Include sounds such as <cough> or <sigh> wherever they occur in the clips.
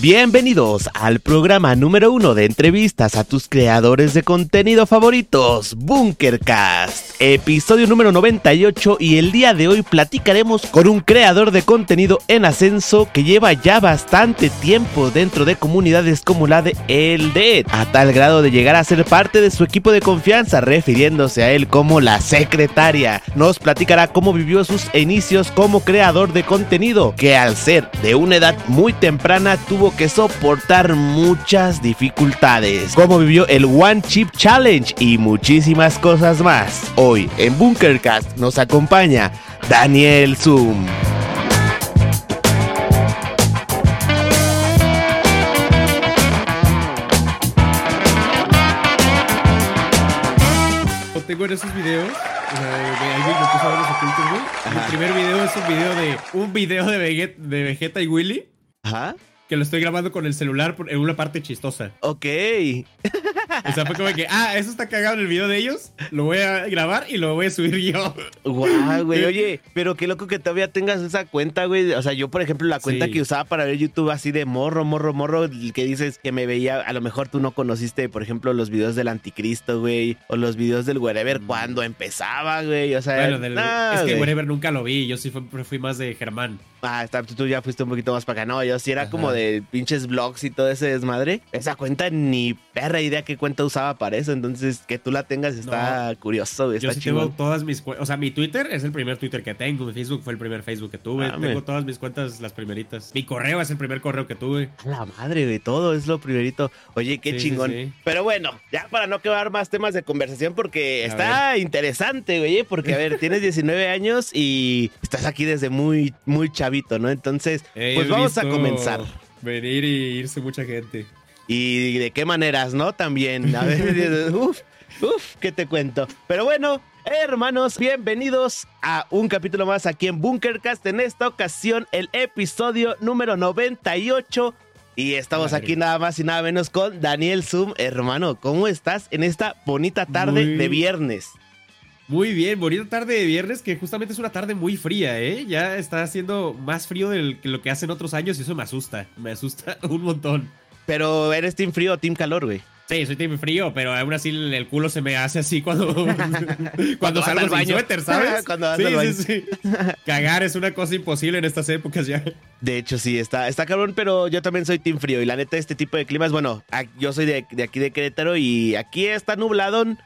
Bienvenidos al programa número uno de entrevistas a tus creadores de contenido favoritos, Bunkercast, episodio número 98 y el día de hoy platicaremos con un creador de contenido en ascenso que lleva ya bastante tiempo dentro de comunidades como la de El Dead, a tal grado de llegar a ser parte de su equipo de confianza, refiriéndose a él como la secretaria. Nos platicará cómo vivió sus inicios como creador de contenido, que al ser de una edad muy temprana tuvo que soportar muchas dificultades, cómo vivió el One Chip Challenge y muchísimas cosas más. Hoy en Bunkercast nos acompaña Daniel Zoom. tengo en esos videos, de los ocultos, güey. Mi primer video es un video de un video de Vegeta, de Vegeta y Willy. Ajá. Que lo estoy grabando con el celular por- en una parte chistosa. Ok. O sea, fue como que, ah, eso está cagado en el video de ellos. Lo voy a grabar y lo voy a subir yo. Guau, güey. Oye, <laughs> pero qué loco que todavía tengas esa cuenta, güey. O sea, yo, por ejemplo, la cuenta Sí. que usaba para ver YouTube así de morro, morro, morro, que dices que me veía, a lo mejor tú no conociste, por ejemplo, los videos del anticristo, güey, o los videos del wherever cuando empezaba, güey. O sea, Mm. Bueno, del- nah, es que güey. Wherever nunca lo vi. Yo sí fui, fui más de Germán. Ah, está, tú ya fuiste un poquito más para acá. No, yo sí era Ajá. como de pinches vlogs y todo ese desmadre. Esa cuenta ni perra idea qué cuenta usaba para eso. Entonces, que tú la tengas está curioso, güey. Yo Está sí tengo todas mis cuentas. O sea, mi Twitter es el primer Twitter que tengo. Mi Facebook fue el primer Facebook que tuve. Ah, tengo me- todas mis cuentas, las primeritas. Mi correo es el primer correo que tuve. A la madre, güey, todo es lo primerito. Oye, qué Sí, sí, chingón. sí. Pero bueno, ya para no quedar más temas de conversación, porque A está interesante, güey, porque a ver, tienes <laughs> 19 años y estás aquí desde muy, muy chavito, ¿no? Entonces, pues vamos a comenzar. Venir y irse mucha gente. Y de qué maneras, ¿no? También. A ver, <laughs> uf, uf, ¿qué te cuento? Pero bueno, hermanos, bienvenidos a un capítulo más aquí en Bunkercast. En esta ocasión, el episodio número 98. Y estamos Madre. aquí nada más y nada menos con Daniel Zoom. Hermano, ¿cómo estás en esta bonita tarde Muy- de viernes? Muy bien, bonita tarde de viernes, que justamente es una tarde muy fría, ¿eh? Ya está haciendo más frío de lo que hacen otros años y eso me asusta. Me asusta <laughs> un montón. Pero eres team frío o team calor, güey. Sí, soy team frío, pero aún así el culo se me hace así cuando, <laughs> cuando salgo al baño. suéter, ¿sabes? <laughs> Cuando sí, baño. sí, sí. Cagar es una cosa imposible en estas épocas ya. De hecho, sí, está, está cabrón, pero yo también soy team frío. Y la neta, este tipo de climas, bueno, yo soy de, de aquí de Querétaro y aquí está nubladón.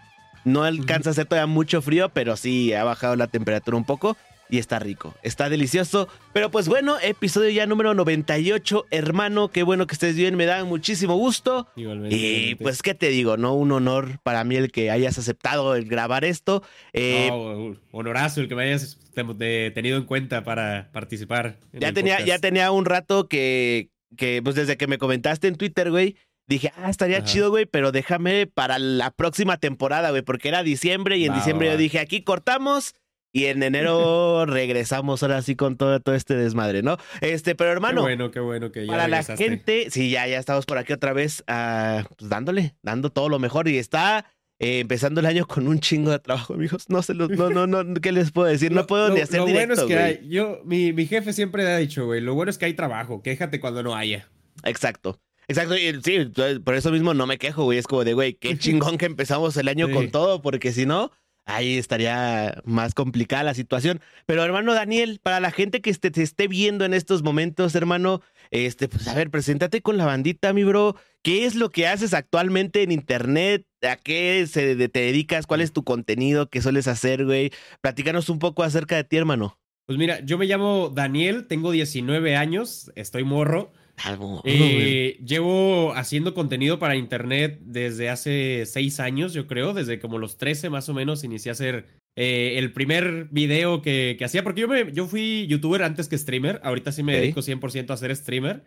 No alcanza a hacer todavía mucho frío, pero sí ha bajado la temperatura un poco y está rico, está delicioso. Pero pues bueno, episodio ya número 98, hermano, qué bueno que estés bien, me da muchísimo gusto. Igualmente. Y pues, ¿qué te digo? No, un honor para mí el que hayas aceptado el grabar esto. Eh, No, honorazo el que me hayas tenido en cuenta para participar. en ya el tenía, podcast. ya tenía un rato que, que, pues desde que me comentaste en Twitter, güey, dije, ah, estaría Ajá. chido, güey, pero déjame para la próxima temporada, güey, porque era diciembre y en diciembre va, yo dije, aquí cortamos. Y en enero <laughs> regresamos ahora sí con todo, todo este desmadre, ¿no? Este, pero Qué hermano, bueno, qué bueno que ya para la gente, sí, ya, ya estamos por aquí otra vez, ah, pues dándole, dando todo lo mejor. Y está eh, empezando el año con un chingo de trabajo, amigos. No se los, no, no, no, ¿qué les puedo decir? No puedo lo- ni hacer Lo directo, bueno es que güey. hay, yo, mi, mi jefe siempre ha dicho, güey, lo bueno es que hay trabajo, quéjate cuando no haya. Exacto. Exacto, y sí, por eso mismo no me quejo, güey. Es como de, güey, qué <laughs> chingón que empezamos el año Sí. con todo, porque si no, ahí estaría más complicada la situación. Pero hermano Daniel, para la gente que este- te esté viendo en estos momentos, hermano, este, pues a ver, preséntate con la bandita, mi bro. ¿Qué es lo que haces actualmente en internet? ¿A qué se, te dedicas? ¿Cuál es tu contenido? ¿Qué sueles hacer, güey? Platícanos un poco acerca de ti, hermano. Pues mira, yo me llamo Daniel, tengo 19 años, estoy morro. Algo, Eh, llevo haciendo contenido para internet desde hace 6 años, yo creo, desde como los 13 más o menos inicié a hacer eh, el primer video que, que hacía, porque yo, me, yo fui youtuber antes que streamer, ahorita sí me dedico 100% a ser streamer.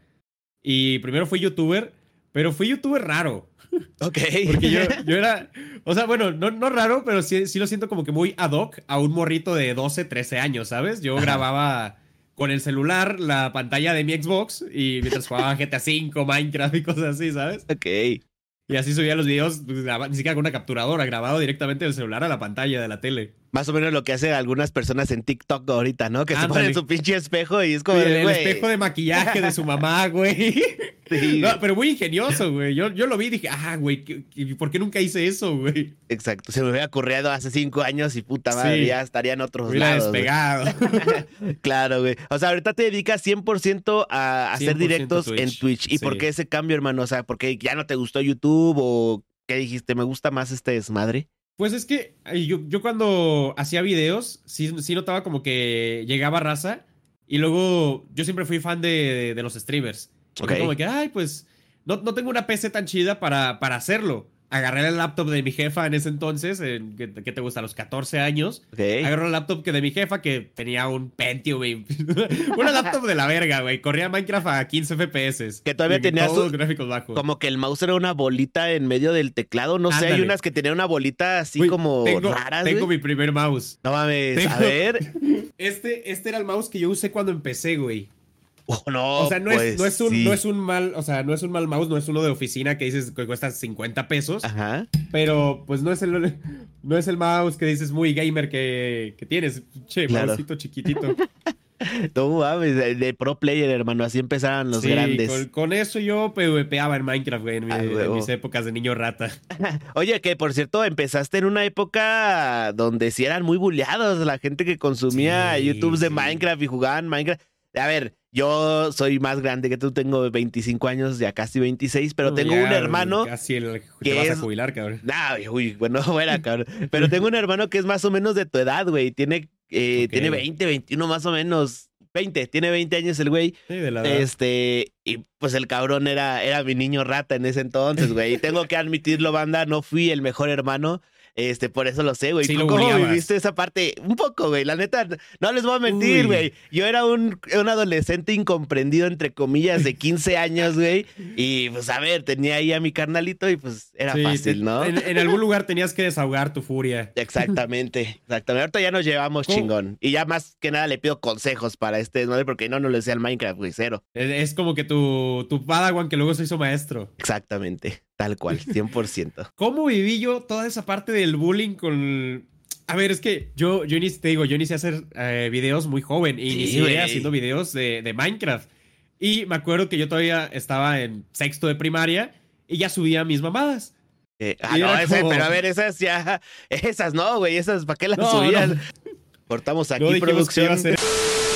Y primero fui youtuber, pero fui youtuber raro. Ok. Porque yo, <laughs> yo era, o sea, bueno, no, no raro, pero sí, sí lo siento como que muy ad hoc a un morrito de 12, 13 años, ¿sabes? Yo Ajá. grababa con el celular la pantalla de mi Xbox y mientras jugaba <laughs> GTA V, Minecraft y cosas así, ¿sabes? ok. Y así subía los videos, pues, ni siquiera con una capturadora, grabado directamente del celular a la pantalla de la tele. Más o menos lo que hacen algunas personas en TikTok ahorita, ¿no? Que se ponen su pinche espejo y es como, el, espejo de maquillaje de su <laughs> mamá, güey. Sí, No, pero muy ingenioso, güey. Yo, yo lo vi y dije, ah, güey, ¿qué- qué- ¿por qué nunca hice eso, güey? Exacto. Se me hubiera ocurrido hace cinco años y puta madre, Sí. ya estaría en otros Hubiera lados. güey. despegado. <laughs> Claro, güey. O sea, ahorita te dedicas 100% a hacer 100% directos Twitch, en Twitch. ¿Y por qué ese cambio, hermano? O sea, ¿por qué ya no te gustó YouTube o qué dijiste? ¿Me gusta más este desmadre? Pues es que yo, yo cuando hacía videos, sí, sí notaba como que llegaba raza. Y luego yo siempre fui fan de, de los streamers. Y fue Ok. Como que, ay, pues no, no tengo una PC tan chida para, para hacerlo. Agarré el laptop de mi jefa en ese entonces, en, que, que te gusta, a los 14 años. Ok. Agarré el laptop que de mi jefa que tenía un Pentium, güey. <laughs> Una laptop de la verga, güey. Corría Minecraft a 15 FPS. Que todavía tenía todos su- gráficos bajos. Como que el mouse era una bolita en medio del teclado. No sé, hay unas que tenían una bolita así como tengo, raras. Tengo mi primer mouse. No mames, a ver. <laughs> Este, este era el mouse que yo usé cuando empecé, güey. <laughs> Oh, no, O sea, no, pues es, no, es un, sí. no es un mal, o sea, no es un mal mouse, no es uno de oficina que dices que cuesta 50 pesos, Ajá. pero pues no es el <laughs> no es el mouse que dices muy gamer que, que tienes. Che, Claro. mousecito chiquitito. <laughs> No mames, de, de pro player, hermano. Así empezaron los Sí, grandes. Con, con eso yo PvPaba en Minecraft, güey, en, mi- Ah, en mis épocas de niño rata. Oye, que por cierto, empezaste en una época donde sí eran muy bulleados la gente que consumía Sí, YouTube de sí. Minecraft y jugaban Minecraft. A ver, yo soy más grande que tú, tengo 25 años, ya casi 26, pero tengo ya, un hermano. Casi el, que te vas es- a jubilar, cabrón. Nah, uy, bueno, <laughs> fuera, cabrón. Pero tengo un hermano que es más o menos de tu edad, güey. Tiene, eh, tiene 20, 21 más o menos. 20, tiene 20 años el güey. Sí, de la edad. Este, y pues el cabrón era, era mi niño rata en ese entonces, güey. Y tengo que admitirlo, banda, no fui el mejor hermano. Este, por eso lo sé, güey. Sí ¿Tú lo ¿Cómo bulleabas. viviste esa parte? Un poco, güey. La neta, no les voy a mentir, güey. Yo era un, un adolescente incomprendido, entre comillas, de 15 años, güey. Y pues, a ver, tenía ahí a mi carnalito y pues era Sí, fácil, ¿no? En, en algún lugar tenías que desahogar tu furia. Exactamente, exactamente. Ahorita ya nos llevamos ¿Cómo? chingón. Y ya más que nada le pido consejos para este desmadre porque no, no le decía al Minecraft, güey, cero. Es, es como que tu, tu Padawan que luego se hizo maestro. Exactamente, tal cual, <laughs> 100%. ¿Cómo viví yo toda esa parte del bullying con... A ver, es que yo, yo te digo, yo inicié a hacer eh, videos muy joven y Sí, inicié haciendo videos de, de Minecraft. Y me acuerdo que yo todavía estaba en sexto de primaria y ya subía mis mamadas. Eh, ah, no, era ese, como- pero a ver, esas ya, <laughs> esas no, güey, esas, ¿para qué las No, subías? no. Cortamos aquí producción.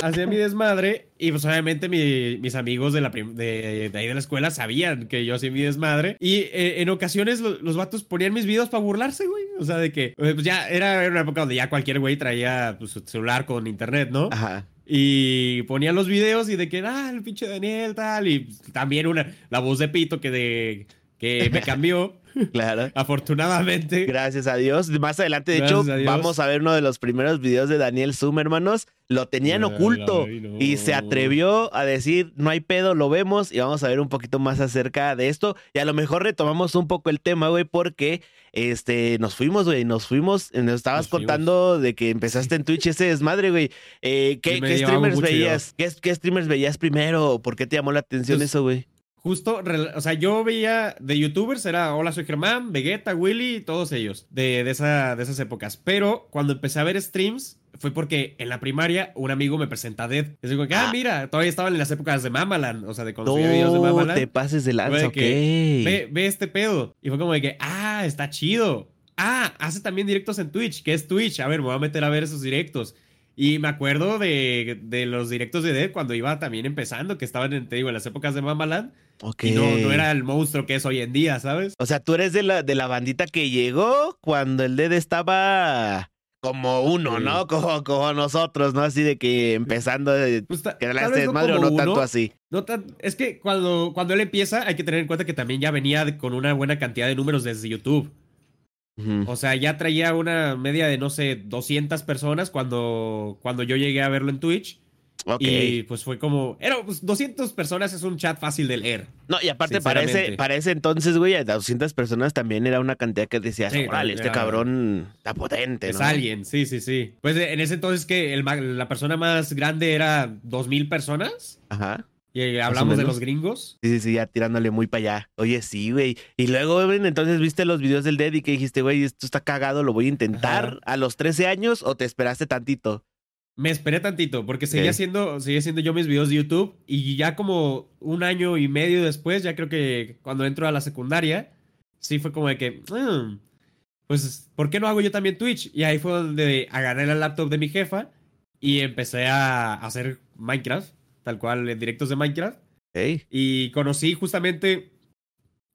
Hacía mi desmadre y pues obviamente mi- mis amigos de, la de ahí de la escuela sabían que yo hacía mi desmadre y eh, en ocasiones lo- los vatos ponían mis videos para burlarse, güey. O sea, de que eh, pues ya era una época donde ya cualquier güey traía pues, su celular con internet, ¿no? Ajá. Y ponían los videos y de que, ah, el pinche Daniel, tal. Y también una, la voz de Pito que, de, que me cambió, <laughs> Claro. afortunadamente. Gracias a Dios. Más adelante, de Gracias hecho, a vamos a ver uno de los primeros videos de Daniel Zoom, hermanos. Lo tenían Ay, oculto ay, no. y se atrevió a decir, no hay pedo, lo vemos y vamos a ver un poquito más acerca de esto. Y a lo mejor retomamos un poco el tema, güey, porque este, nos fuimos, güey, nos fuimos. Nos estabas Nos fuimos. contando de que empezaste en Twitch ese desmadre, güey. Eh, ¿qué, Sí, streamers veías? ¿Qué, qué streamers veías primero? ¿Por qué te llamó la atención Pues, eso, güey? Justo, o sea, yo veía de youtubers, era Hola, soy Germán, Vegeta, Willy, todos ellos, de, de, esa, de esas épocas. Pero cuando empecé a ver streams, fue porque en la primaria un amigo me presenta a Dead. Y digo que, ah, Ah. mira, todavía estaban en las épocas de Mamaland, o sea, de cuando subía videos de No Mamaland. te pases de lanza, Güey, ok. que ve, ve este pedo. Y fue como de que, ah, está chido. Ah, hace también directos en Twitch. ¿Qué es Twitch? A ver, me voy a meter a ver esos directos. Y me acuerdo de, de los directos de Dead cuando iba también empezando, que estaban, en, te digo, en las épocas de Mamaland. Ok. Y no, no era el monstruo que es hoy en día, ¿sabes? O sea, tú eres de la, de la bandita que llegó cuando el Dead estaba como uno, Sí. ¿no? Como, como nosotros, ¿no? Así de que empezando de Pues, ta- que la vez no desmadre o no tanto así. no tan- es que cuando, cuando él empieza, hay que tener en cuenta que también ya venía con una buena cantidad de números desde YouTube. O sea, ya traía una media de, no sé, 200 personas cuando, cuando yo llegué a verlo en Twitch. Y pues fue como. Era, pues, 200 personas es un chat fácil de leer. No, y aparte para ese, para ese entonces, güey, a 200 personas también era una cantidad que decías, Sí, órale, este cabrón está potente, Es ¿no? alguien, sí, sí, sí. Pues eh, en ese entonces que el la persona más grande era 2000 personas. Ajá. Y hablamos de los gringos. Sí, sí, sí, ya tirándole muy para allá. Oye, sí, güey. Y luego, güey, entonces viste los videos del Dead y que dijiste, güey, esto está cagado, lo voy a intentar a los 13 años o te esperaste tantito. Me esperé tantito porque seguía haciendo, seguía haciendo yo mis videos de YouTube y ya como un año y medio después, ya creo que cuando entro a la secundaria, sí fue como de que, mm, pues, ¿por qué no hago yo también Twitch? Y ahí fue donde agarré la laptop de mi jefa y empecé a hacer Minecraft tal cual en directos de Minecraft. Y conocí justamente,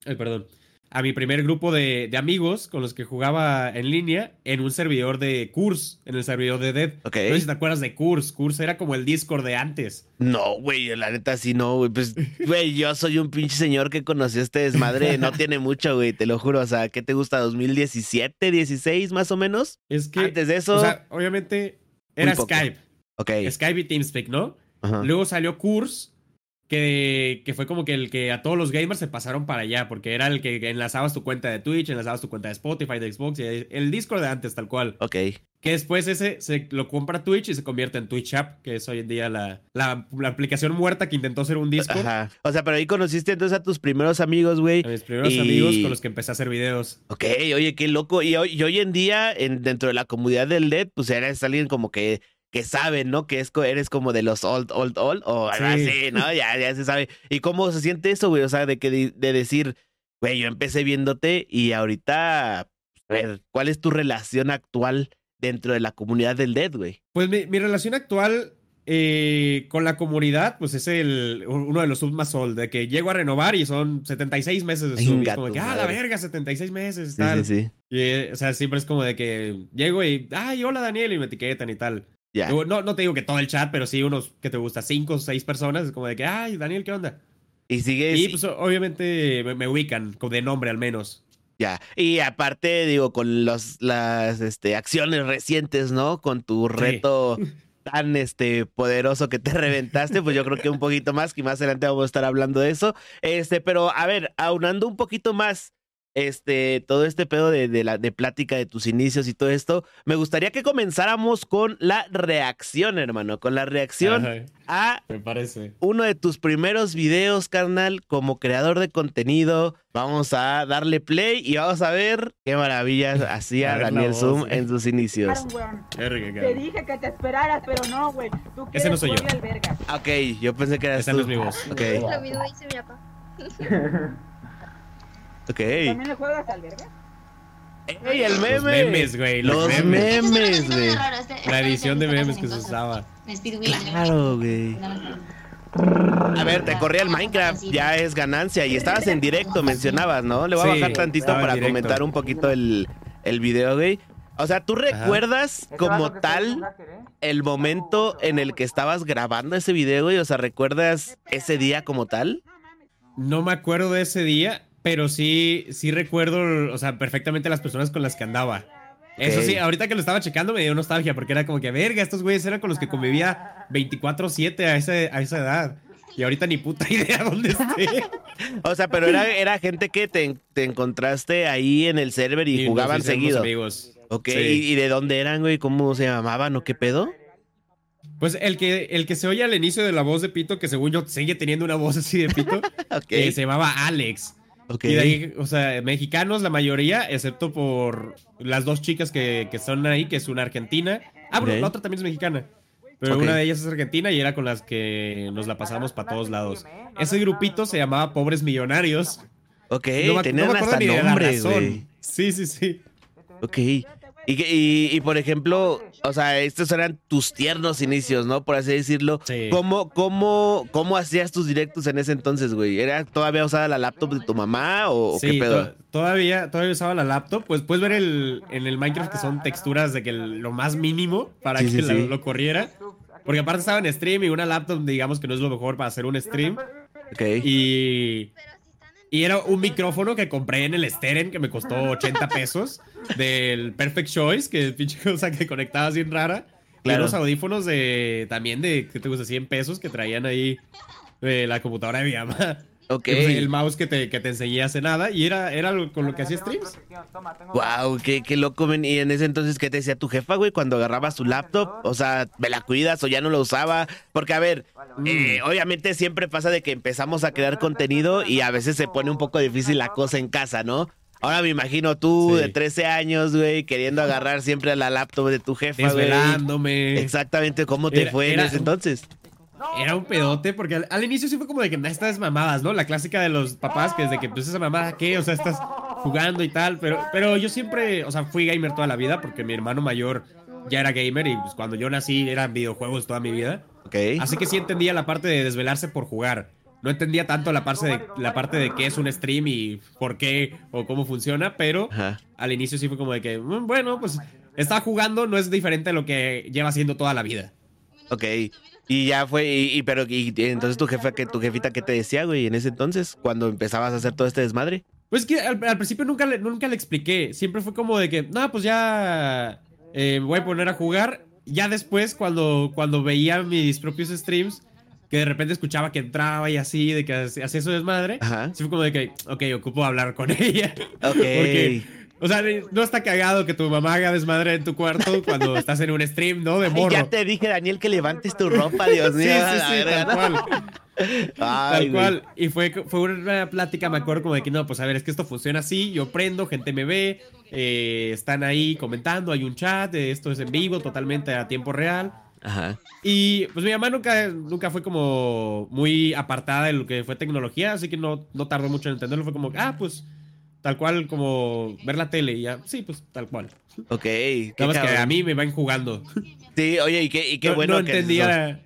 perdón, a mi primer grupo de, amigos con los que jugaba en línea en un servidor de Curse, en el servidor de Dead. No sé si te acuerdas de Curse. Curse era como el Discord de antes. No, güey, la neta sí no, güey. Pues, güey, yo soy un pinche señor que conoció este desmadre. No <laughs> tiene mucho, güey, te lo juro. O sea, ¿qué te gusta? ¿2017, 16 más o menos? Es que. Antes de eso. O sea, obviamente era Skype. Ok. Skype y TeamSpeak, ¿no? Luego salió Curse, que, que, fue como que el que a todos los gamers se pasaron para allá, porque era el que enlazabas tu cuenta de Twitch, enlazabas tu cuenta de Spotify, de Xbox, y el Discord de antes, tal cual. Ok. Que después ese se lo compra Twitch y se convierte en Twitch App, que es hoy en día la, la, aplicación muerta que intentó ser un Discord. Ajá. O sea, pero ahí conociste entonces a tus primeros amigos, güey. A mis primeros amigos con los que empecé a hacer videos. Ok, oye, qué loco. Y hoy, y hoy en día, en, dentro de la comunidad del LED, pues eres alguien como que que saben, ¿no? Que es, eres como de los old, old, old, o algo así, ¿no? Ya, ya se sabe. ¿Y cómo se siente eso, güey? O sea, de, que, de, decir, güey, yo empecé viéndote y ahorita, a ver, ¿cuál es tu relación actual dentro de la comunidad del Dead, güey? Pues mi, mi relación actual eh, con la comunidad, pues es el uno de los sub más old, de que llego a renovar y son 76 meses de sub. como que, ah, la verga, 76 meses, tal. Sí, sí, Y, eh, o sea, siempre es como de que llego y, ay, hola Daniel, y me etiquetan y tal. No, no te digo que todo el chat, pero sí unos que te gusta, cinco o seis personas, es como de que, ay, Daniel, ¿qué onda? Y sigue. Y pues obviamente me, ubican, de nombre al menos. Ya, y aparte, digo, con los, las este, acciones recientes, ¿no? Con tu reto <laughs> tan este, poderoso que te reventaste, pues yo creo que un poquito más, que más adelante vamos a estar hablando de eso. Este, pero a ver, aunando un poquito más este, todo este pedo de, la, de plática de tus inicios y todo esto, me gustaría que comenzáramos con la reacción, hermano, con la reacción a me parece. uno de tus primeros videos, carnal, como creador de contenido. Vamos a darle play y vamos a ver qué maravillas <laughs> hacía Daniel Zoom en sus inicios. Te dije que te esperaras, pero no, güey. Ese no soy yo. Ok, yo pensé que era Esa no es mi voz. <laughs> Ok. ¿También le juegas al verga? ¡Ey, el meme! Los memes, güey. Los, memes, güey. La edición de memes que se usaba. Claro, güey. A ver, te corría el Minecraft, ya es ganancia. Y estabas en directo, mencionabas, ¿no? Le voy a bajar tantito para comentar un poquito el, el video, güey. O sea, ¿tú recuerdas como tal el momento en el que estabas grabando ese video, güey? O sea, ¿recuerdas ese día como tal? No me acuerdo de ese día, pero sí, sí recuerdo, o sea, perfectamente las personas con las que andaba. Eso sí, ahorita que lo estaba checando me dio nostalgia porque era como que, verga, estos güeyes eran con los que convivía 24-7 a, a esa edad. Y ahorita ni puta <laughs> idea dónde esté. o sea, pero era, era gente que te, encontraste ahí en el server y, jugaban seguido. Amigos. Ok, ¿Y, de dónde eran, güey? ¿Cómo se llamaban o qué pedo? Pues el que, el que se oye al inicio de la voz de Pito, que según yo sigue teniendo una voz así de Pito, <laughs> que se llamaba Alex. Y de ahí, o sea, mexicanos la mayoría, excepto por las dos chicas que, que son ahí, que es una argentina. Ah, bueno, la otra también es mexicana. Pero una de ellas es argentina y era con las que nos la pasamos para todos lados. Ese grupito se llamaba Pobres Millonarios. Ok, no tenían hasta nombre, güey. Sí, sí, sí. Ok. Y, y, por ejemplo, o sea, estos eran tus tiernos inicios, ¿no? Por así decirlo. Sí. ¿Cómo, cómo, cómo hacías tus directos en ese entonces, güey? ¿Era todavía usada la laptop de tu mamá o, qué pedo? todavía, todavía usaba la laptop. Pues puedes ver el, en el Minecraft que son texturas de que lo más mínimo para que lo corriera. Porque aparte estaba en stream y una laptop, digamos que no es lo mejor para hacer un stream. Ok. Y y era un micrófono que compré en el Steren que me costó 80 pesos del Perfect Choice, que es pinche cosa que conectaba bien rara. Claro. Y unos audífonos de también de, que te gusta? 100 pesos que traían ahí de la computadora de mi mamá. Ok. El mouse que te, que te enseñé hace nada y era, era con lo que hacía streams. Wow, qué, qué loco, men. Y en ese entonces, ¿qué te decía tu jefa, güey, cuando agarrabas su laptop? O sea, ¿me la cuidas o ya no lo usaba? Porque, a ver, eh, obviamente siempre pasa de que empezamos a crear contenido y a veces se pone un poco difícil la cosa en casa, ¿no? Ahora me imagino tú de 13 años, güey, queriendo agarrar siempre a la laptop de tu jefa, güey. Exactamente, ¿cómo te fue en ese entonces? Era un pedote, porque al, inicio sí fue como de que estas mamadas, ¿no? La clásica de los papás, que desde que pues esa mamada, ¿qué? O sea, estás jugando y tal, pero, pero yo siempre, o sea, fui gamer toda la vida, porque mi hermano mayor ya era gamer y pues cuando yo nací eran videojuegos toda mi vida. Ok. Así que sí entendía la parte de desvelarse por jugar. No entendía tanto la parte de, la parte de qué es un stream y por qué o cómo funciona, pero al inicio sí fue como de que, mm, bueno, pues está jugando, no es diferente a lo que lleva haciendo toda la vida. Ok. Y ya fue, y, pero y, entonces tu jefa, que tu jefita, ¿qué te decía, güey, en ese entonces, cuando empezabas a hacer todo este desmadre? Pues que al, principio nunca le, nunca le expliqué. Siempre fue como de que, no, pues ya eh, voy a poner a jugar. Ya después, cuando, cuando veía mis propios streams, que de repente escuchaba que entraba y así, de que hacía eso desmadre, Ajá. sí fue como de que, ok, ocupo hablar con <laughs> ella. Ok. Porque o sea, no está cagado que tu mamá haga desmadre en tu cuarto cuando <laughs> estás en un stream, ¿no? De morro. ya te dije, Daniel, que levantes tu ropa, <laughs> Dios mío. Sí, sí, sí, tal cual. tal cual. Y fue, fue una plática, me acuerdo, como de que no, pues a ver, es que esto funciona así, yo prendo, gente me ve, eh, están ahí comentando, hay un chat, esto es en vivo, totalmente a tiempo real. Ajá. Y pues mi mamá nunca, nunca fue como muy apartada de lo que fue tecnología, así que no, no tardó mucho en entenderlo. Fue como, ah, pues Tal cual como ver la tele y ya. Sí, pues tal cual. Ok. Nada más que a mí me van jugando. Sí, oye, y qué, y qué bueno no entendía,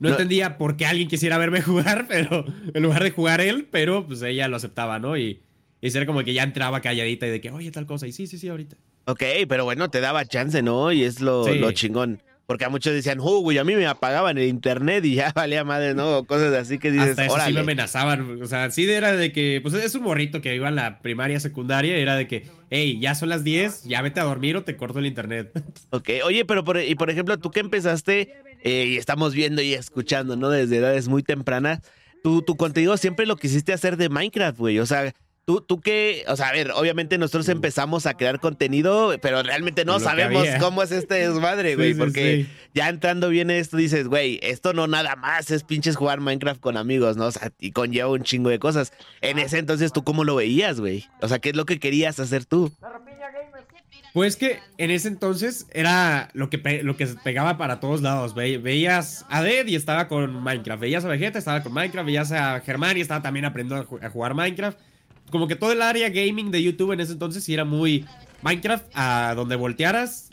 no, entendía por qué alguien quisiera verme <laughs> jugar, pero en lugar de jugar él, pero pues ella lo aceptaba, ¿no? Y, y era como que ya entraba calladita y de que, oye, tal cosa. Y sí, sí, sí, ahorita. Ok, pero bueno, te daba chance, ¿no? Y es lo, lo chingón. Porque a muchos decían, uh, güey, a mí me apagaban el internet y ya <laughs> valía madre, ¿no? Cosas así que dices, Hasta eso sí me amenazaban. O sea, sí era de que, pues es un morrito que iba en la primaria, secundaria, era de que, hey, ya son las 10, ya vete a dormir o te corto el internet. <laughs> Ok, oye, pero por, y por ejemplo, tú que empezaste eh, y estamos viendo y escuchando, ¿no? Desde edades muy tempranas, tu, tu contenido siempre lo quisiste hacer de Minecraft, güey. O sea, Tú, tú qué, o sea, a ver, obviamente nosotros empezamos a crear contenido, pero realmente no sabemos cómo es este desmadre, <laughs> güey, porque ya entrando bien esto dices, güey, esto no nada más es pinches jugar Minecraft con amigos, ¿no? O sea, y conlleva un chingo de cosas. En ese entonces, ¿tú cómo lo veías, güey? O sea, ¿qué es lo que querías hacer tú? Pues que en ese entonces era lo que, lo que pegaba para todos lados. veías a Dead y estaba con Minecraft. Veías a Vegeta, estaba con Minecraft. Veías a Germán y estaba también aprendiendo a jugar Minecraft como que todo el área gaming de YouTube en ese entonces sí era muy Minecraft, a donde voltearas,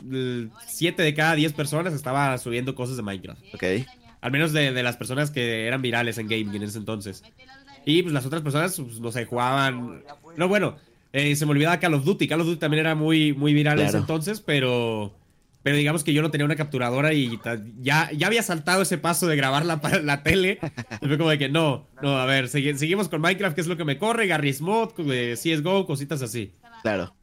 7 de cada 10 personas estaba subiendo cosas de Minecraft. Ok. Al menos de, las personas que eran virales en gaming en ese entonces. Y pues las otras personas, pues, no sé, jugaban... No, bueno, eh, se me olvidaba Call of Duty. Call of Duty también era muy, muy viral en ese entonces, pero... Pero digamos que yo no tenía una capturadora y ya, ya había saltado ese paso de grabar la, <laughs> la tele. y fue como de que no, no, a ver, seguimos con Minecraft, que es lo que me corre, Garry's Mod, CSGO, cositas así. Claro.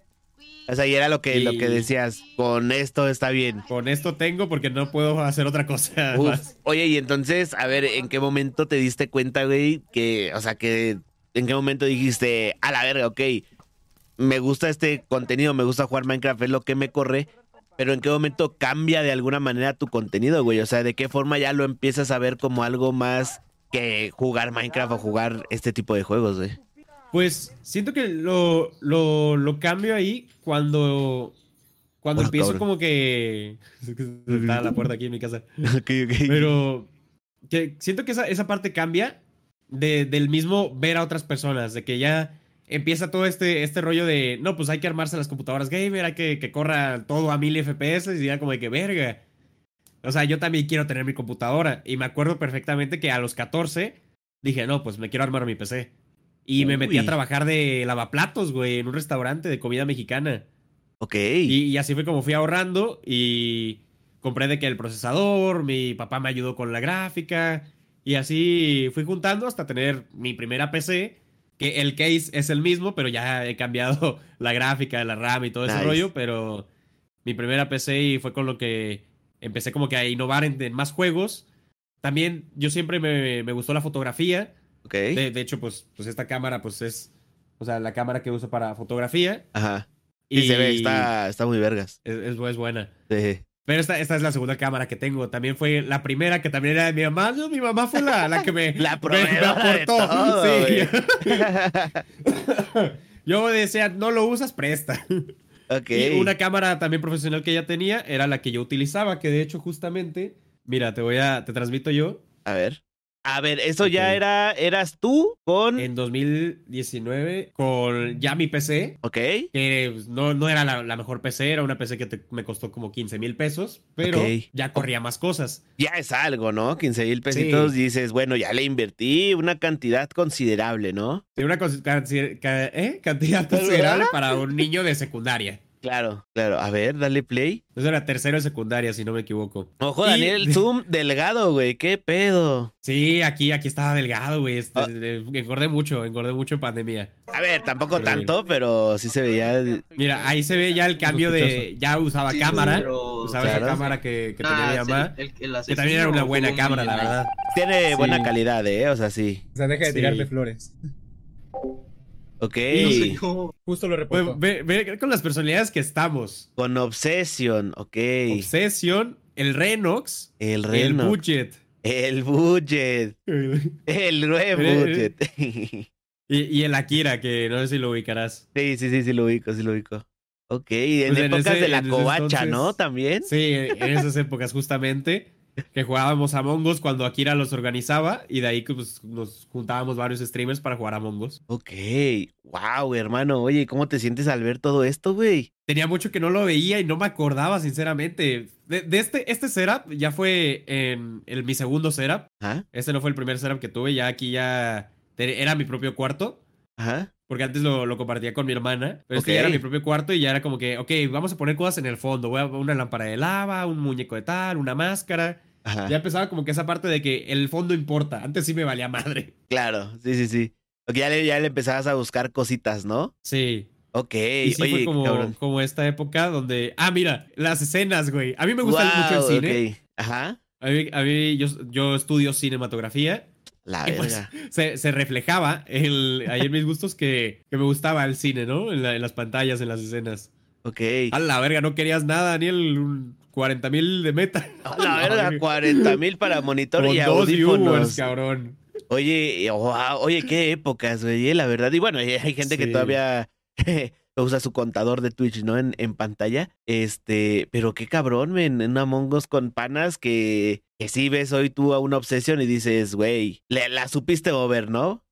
O sea, y era lo que, lo que decías, con esto está bien. Con esto tengo porque no puedo hacer otra cosa. <laughs> Oye, y entonces, a ver, ¿en qué momento te diste cuenta, güey? Que, o sea, que, ¿en qué momento dijiste, a la verga, ok, me gusta este contenido, me gusta jugar Minecraft, es lo que me corre, pero ¿en qué momento cambia de alguna manera tu contenido, güey? O sea, ¿de qué forma ya lo empiezas a ver como algo más que jugar Minecraft o jugar este tipo de juegos, güey? Pues siento que lo, lo, cambio ahí cuando, cuando empiezo como que... <laughs> Está la puerta aquí en mi casa. <laughs> Pero que siento que esa, esa parte cambia de, del mismo ver a otras personas, de que ya empieza todo este, este rollo de, no, pues hay que armarse las computadoras gamer, hay que, que corra todo a 1000 FPS y ya como de que verga. O sea, yo también quiero tener mi computadora. Y me acuerdo perfectamente que a los 14 dije, no, pues me quiero armar mi PC. Y me metí a trabajar de lavaplatos, güey, en un restaurante de comida mexicana. Ok. Y, y, así fue como fui ahorrando y compré de que el procesador, mi papá me ayudó con la gráfica. Y así fui juntando hasta tener mi primera PC que el case es el mismo, pero ya he cambiado <laughs> la gráfica, la RAM y todo ese rollo, pero mi primera PC y fue con lo que empecé como que a innovar en, más juegos. También yo siempre me, gustó la fotografía. Ok. De, de hecho, pues, pues esta cámara, pues es, o sea, la cámara que uso para fotografía. Ajá. Y, se ve, está, está muy vergas. Es, es, es buena. Sí. Pero esta, esta es la segunda cámara que tengo. También fue la primera que también era de mi mamá. No, mi mamá fue la, la que me, <laughs> La me- me aportó. todo, Sí. <laughs> Yo decía, no lo usas, presta. ok. Y una cámara también profesional que ella tenía era la que yo utilizaba, que de hecho justamente, mira, te voy a, te transmito yo. A ver. A ver, eso ya era, eras tú con... En 2019 con ya mi PC, Ok. que pues, no, no era la, la mejor PC, era una PC que te- me costó como 15 mil pesos, pero ya corría más cosas. Ya es algo, ¿no? 15 mil pesitos, Sí. dices, bueno, ya le invertí una cantidad considerable, ¿no? De una ¿eh? cantidad considerable para un niño de secundaria. Claro, claro. A ver, dale play. Eso era tercero de secundaria, si no me equivoco. Ojo, Y- Daniel, <laughs> zoom delgado, güey. ¿Qué pedo? Sí, aquí, aquí estaba delgado, güey. Este, Ah. eh, Engordé mucho, engordé mucho en pandemia. A ver, tampoco Pero tanto, pero sí se veía. Mira, ahí se ve ya el cambio de. Ya usaba Sí, cámara. pero- Usaba Claro. esa cámara que, que Ah, tenía mi sí, mamá. el- el Que también era una buena cámara, la verdad. Tiene Sí. buena calidad, ¿eh? O sea, sí. O sea, deja de Sí. tirarte flores. Ok. No sé cómo- Justo lo reportó. ve, ve con las personalidades que estamos. Con Obsession, ok. Obsession, el Renox, El el reno. Budget. El budget. <laughs> El nuevo budget. <laughs> Y, y el Akira, que no sé si lo ubicarás. Sí, sí, sí, sí lo ubico, sí lo ubico. Ok, en Pues en épocas ese- de la covacha, entonces- ¿no? También. Sí, en esas épocas justamente. Que jugábamos a Us cuando Akira los organizaba. Y de ahí que, pues, nos juntábamos varios streamers para jugar a Us. Ok, wow, hermano. Oye, ¿cómo te sientes al ver todo esto, güey? Tenía mucho que no lo veía y no me acordaba, sinceramente. De, de este, este setup ya fue en el, mi segundo setup. Ajá, Este no fue el primer setup que tuve. Ya aquí ya era mi propio cuarto. ajá. Porque antes lo, lo compartía con mi hermana. Pero este Ok. ya era mi propio cuarto y ya era como que, ok, vamos a poner cosas en el fondo. Voy a una lámpara de lava, un muñeco de tal, una máscara. Ajá. Ya empezaba como que esa parte de que el fondo importa. Antes sí me valía madre. Claro, sí, sí, sí. Ok, ya le, ya le empezabas a buscar cositas, ¿no? Sí. Ok, Y sí oye, fue como, como esta época donde. Ah, mira, las escenas, güey. A mí me gusta mucho el cine. Ajá. A mí, a mí- yo, yo estudio cinematografía. La Y pues, se, se reflejaba el, ahí en mis gustos que, que me gustaba el cine, ¿no? En, la- en las pantallas, en las escenas. Ok. A la verga, no querías nada, Daniel. Un 40 mil de meta. A <laughs> la verga, 40 mil para monitor Con y dos viewers, audífonos. cabrón. Oye, wow, oye, qué épocas, güey, eh, la verdad. Y bueno, hay gente que todavía <laughs> usa su contador de Twitch, ¿no? En, en pantalla. Este, pero qué cabrón, men, en Among Us con panas que, que sí ves hoy tú a una obsesión y dices, güey, le- la supiste mover, ¿no?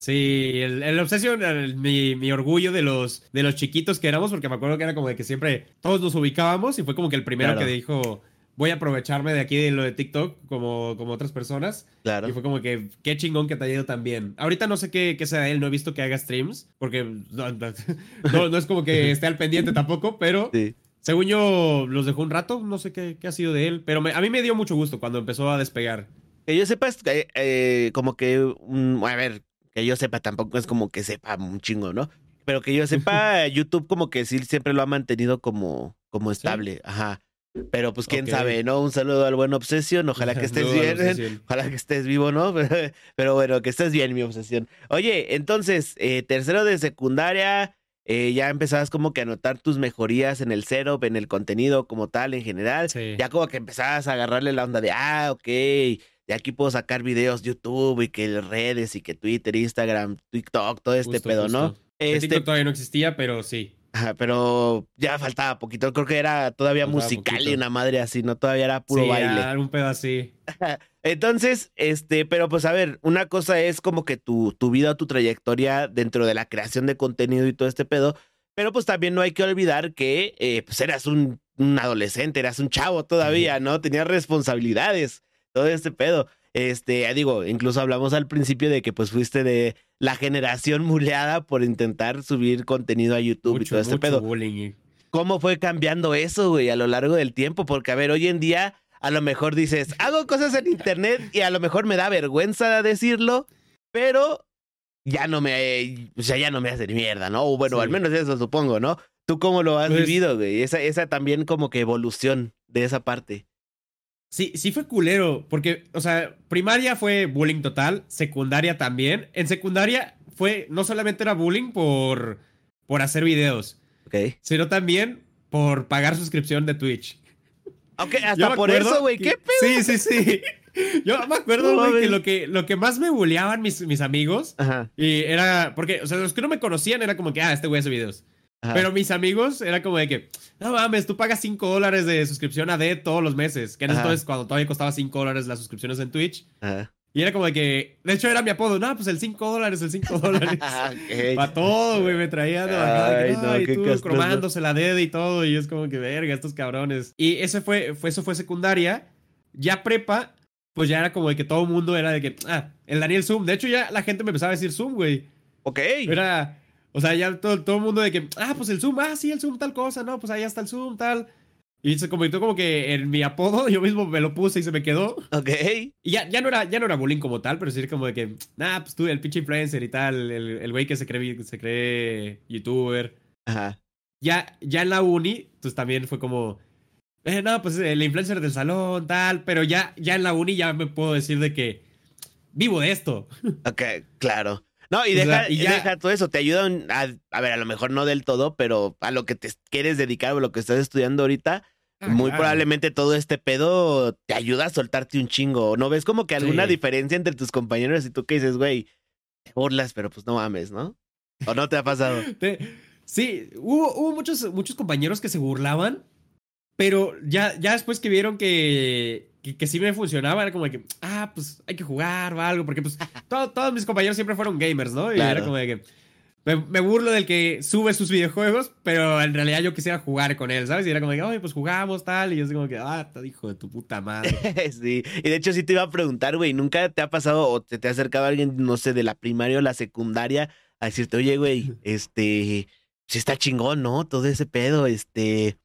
Sí, el, el obsesión, el- mi, mi orgullo de los, de los chiquitos que éramos, porque me acuerdo que era como de que siempre todos nos ubicábamos y fue como que el primero Claro. que dijo, voy a aprovecharme de aquí de lo de TikTok como, como otras personas. Claro. Y fue como que, qué chingón que te haya ido tan bien. Ahorita no sé qué, qué sea él, no he visto que haga streams, porque no, no- <laughs> no- es como que esté al pendiente tampoco, pero Sí. según yo los dejó un rato, no sé qué, qué ha sido de él, pero me- a mí me dio mucho gusto cuando empezó a despegar. Que yo sepa, es eh, como que, mm, a ver, que yo sepa tampoco es como que sepa un chingo, ¿no? Pero que yo sepa, <laughs> YouTube como que sí siempre lo ha mantenido como, como estable, ajá. Pero pues quién sabe, ¿no? Un saludo al buen Obsesión, ojalá que <laughs> estés bien, <laughs> ojalá que estés vivo, ¿no? <laughs> Pero bueno, que estés bien, mi Obsesión. Oye, entonces, eh, tercero de secundaria, eh, ya empezabas como que a notar tus mejorías en el setup, en el contenido como tal, en general Sí. ya como que empezabas a agarrarle la onda de, ah, ok, de aquí puedo sacar videos YouTube y que redes y que Twitter, Instagram, TikTok, todo este Justo, pedo, ¿no? justo. Este, TikTok todavía no existía, pero sí. Ajá, pero ya faltaba poquito, creo que era todavía Faltaba musical y una madre así, ¿no? Todavía era puro sí, baile. un pedo así. Entonces, este, pero pues a ver, una cosa es como que tu, tu vida, tu trayectoria dentro de la creación de contenido y todo este pedo, pero pues también no hay que olvidar que eh, pues eras un, un adolescente, eras un chavo todavía, ¿no? Tenías responsabilidades, todo este pedo. Este, digo, incluso hablamos al principio de que pues fuiste de la generación <laughs> muleada por intentar subir contenido a YouTube y todo este pedo. bullying. ¿Cómo fue cambiando eso, güey, a lo largo del tiempo? Porque, a ver, hoy en día, a lo mejor dices, hago cosas en internet y a lo mejor me da vergüenza decirlo, pero ya no me, o sea, ya no me hace ni mierda, ¿no? O bueno, Sí. al menos eso supongo, ¿no? ¿Tú cómo lo has Pues- vivido, güey? Esa, esa también como que evolución de esa parte. Sí, sí fue culero, porque, o sea, primaria fue bullying total, secundaria también. En secundaria fue, no solamente era bullying por, por hacer videos, Ok. sino también por pagar suscripción de Twitch. Ok, Yo hasta por eso, güey. ¿Qué pedo? Sí, sí, sí. Yo me acuerdo, güey, que lo que, lo que más me bulleaban mis, mis amigos, Ajá. y era, porque, o sea, los que no me conocían era como que, ah, este güey hace videos. Ajá. Pero mis amigos era como de que, no mames, tú pagas 5 dólares de suscripción a D todos los meses. Que en entonces, cuando todavía costaba 5 dólares las suscripciones en Twitch. Ajá. Y era como de que, de hecho era mi apodo, no, pues el 5 dólares, el 5 dólares. <laughs> Ok. Para todo, güey, me traían Ay, no, "No, y tú cromándose la dedo y todo, y es como que, verga, estos cabrones. Y ese fue, fue, eso fue secundaria. Ya prepa, pues ya era como de que todo el mundo era de que, ah, el Daniel Zoom. De hecho, ya la gente me empezaba a decir Zoom, güey. Ok. Era, o sea, ya todo, todo el mundo de que, ah, pues el Zoom, ah, sí, el Zoom, tal cosa, no, pues ahí está el Zoom, tal. Y se convirtió como que en mi apodo, <laughs> yo mismo me lo puse y se me quedó. Ok. Y ya, ya, no, era, ya no era bullying como tal, pero sí como de que, nah, pues tú, el pinche influencer y tal, el, el güey que se cree, se cree youtuber. Ajá. Ya, ya en la uni, pues también fue como, eh, no, pues el influencer del salón, tal, pero ya, ya en la uni ya me puedo decir de que vivo de esto. Ok, claro. No, y deja, y ya- deja todo eso, te ayudan a, a ver, a lo mejor no del todo, pero a lo que te quieres dedicar o lo que estás estudiando ahorita, Ah, muy probablemente todo este pedo te ayuda a soltarte un chingo. ¿No ves como que alguna Sí. diferencia entre tus compañeros y tú que dices, güey, te burlas, pero pues no mames, ¿no? ¿O no te ha pasado? <laughs> Te- sí, hubo, hubo muchos, muchos compañeros que se burlaban, pero ya, ya después que vieron que, que, que sí me funcionaba, era como de que, ah, pues hay que jugar o algo, porque pues <laughs> to- todos mis compañeros siempre fueron gamers, ¿no? Y Claro. era como de que me, me burlo del que sube sus videojuegos, pero en realidad yo quisiera jugar con él, ¿sabes? Y era como de que, oye, pues jugamos tal, y yo así como que, ah, hijo de tu puta madre. <laughs> sí, y de hecho sí te iba a preguntar, güey, ¿nunca te ha pasado o te, te ha acercado alguien, no sé, de la primaria o la secundaria a decirte, oye, güey, <laughs> este, sí está chingón, ¿no? Todo ese pedo, este,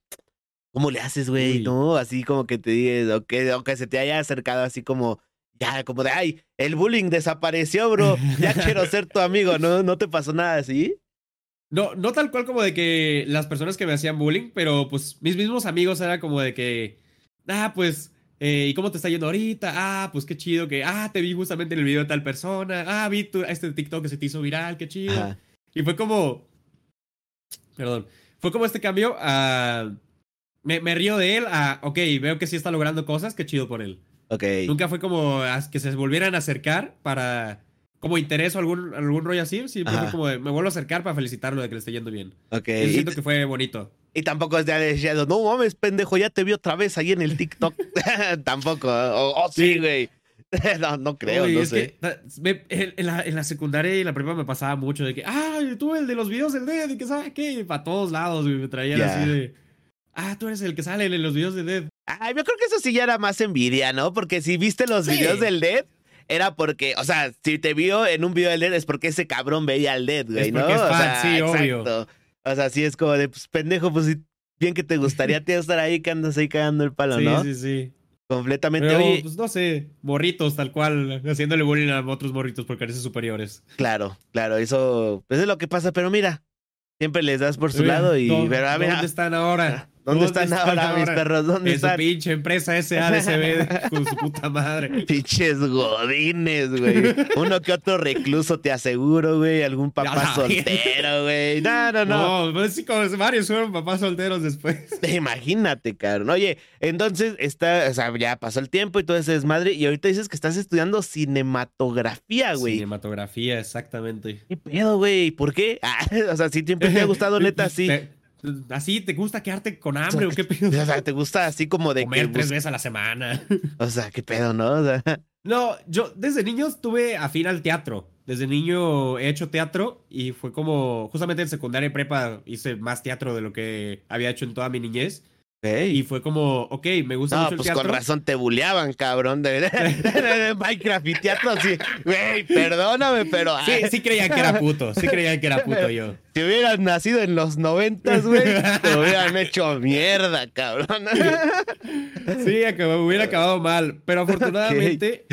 ¿cómo le haces, güey? ¿No? Así como que te digas, o que, o que se te haya acercado así como, ya, como de, ay, el bullying desapareció, bro, ya quiero ser tu amigo, ¿no? ¿No te pasó nada así? No, no tal cual como de que las personas que me hacían bullying, pero pues mis mismos amigos era como de que, ah, pues, eh, ¿y cómo te está yendo ahorita? Ah, pues qué chido que, ah, te vi justamente en el video de tal persona, ah, vi tu, este TikTok que se te hizo viral, qué chido. Ajá. Y fue como, perdón, fue como este cambio a, me, me río de él a, ok, veo que sí está logrando cosas, qué chido por él. Ok. Nunca fue como a que se volvieran a acercar para, como interés o algún, algún rollo así, siempre fue como de, me vuelvo a acercar para felicitarlo de que le esté yendo bien. Ok. Y, siento que fue bonito. y tampoco es de deseado, no mames, pendejo, ya te vi otra vez ahí en el TikTok. <laughs> <laughs> tampoco, o o sí, Sí. güey. <laughs> no, no creo, Uy, no sé. que, ta- me- en, la, en la secundaria y en la prepa me pasaba mucho de que, ah, tú el de los videos del Dead, y que sabes qué, para todos lados, güey, me traían así de, ah, tú eres el que sale en los videos del Dead. Ay, yo creo que eso sí ya era más envidia, ¿no? Porque si viste los Sí. videos del Dead, era porque, o sea, si te vio en un video del Dead es porque ese cabrón veía al Dead, güey, Es ¿no? o sea, sí, obvio. O sea, sí es como de, pues, pendejo, pues, sí, bien que te gustaría tío, estar ahí que andas ahí cagando el palo, sí, ¿no? sí, sí. Completamente. Pero, Oye, pues no sé, morritos tal cual, haciéndole bullying a otros morritos por careces superiores. claro, claro, eso, pues es lo que pasa, pero mira, siempre les das por su Eh, lado y, ¿dó- pero, a ver, ¿Dónde están ahora? ¿Dónde están ahora, mis perros? ¿Dónde En su están? pinche empresa SADCB <laughs> con su puta madre. Pinches godines, güey. Uno que otro recluso, te aseguro, güey. Algún papá soltero, güey. No, no, no. No, pues sí, como varios fueron papás solteros después. <laughs> Imagínate, cabrón. Oye, entonces está, o sea, ya pasó el tiempo y todo ese desmadre. Y ahorita dices que estás estudiando cinematografía, güey. Cinematografía, exactamente. ¿Qué pedo, güey? ¿Por qué? <laughs> Ah, o sea, si siempre te ha gustado, neta, sí. Te- ¿Así te gusta quedarte con hambre o qué pedo? O sea, te gusta así como de Comer que. tres veces a la semana. O sea, qué pedo, ¿no? O sea, <laughs> No, yo desde niño estuve afín al teatro. Desde niño he hecho teatro y fue como, justamente en secundaria y prepa hice más teatro de lo que había hecho en toda mi niñez. Y fue como, ok, me gusta No, mucho el pues teatro. con razón te buleaban, cabrón. De, <laughs> de Minecraft y teatro, sí. Güey, perdóname, pero. Sí, sí creían que era puto, sí creían que era puto yo. Si hubieras nacido en los noventas, güey, te hubieran hecho mierda, cabrón. <laughs> Sí, acabó- hubiera acabado mal. Pero afortunadamente,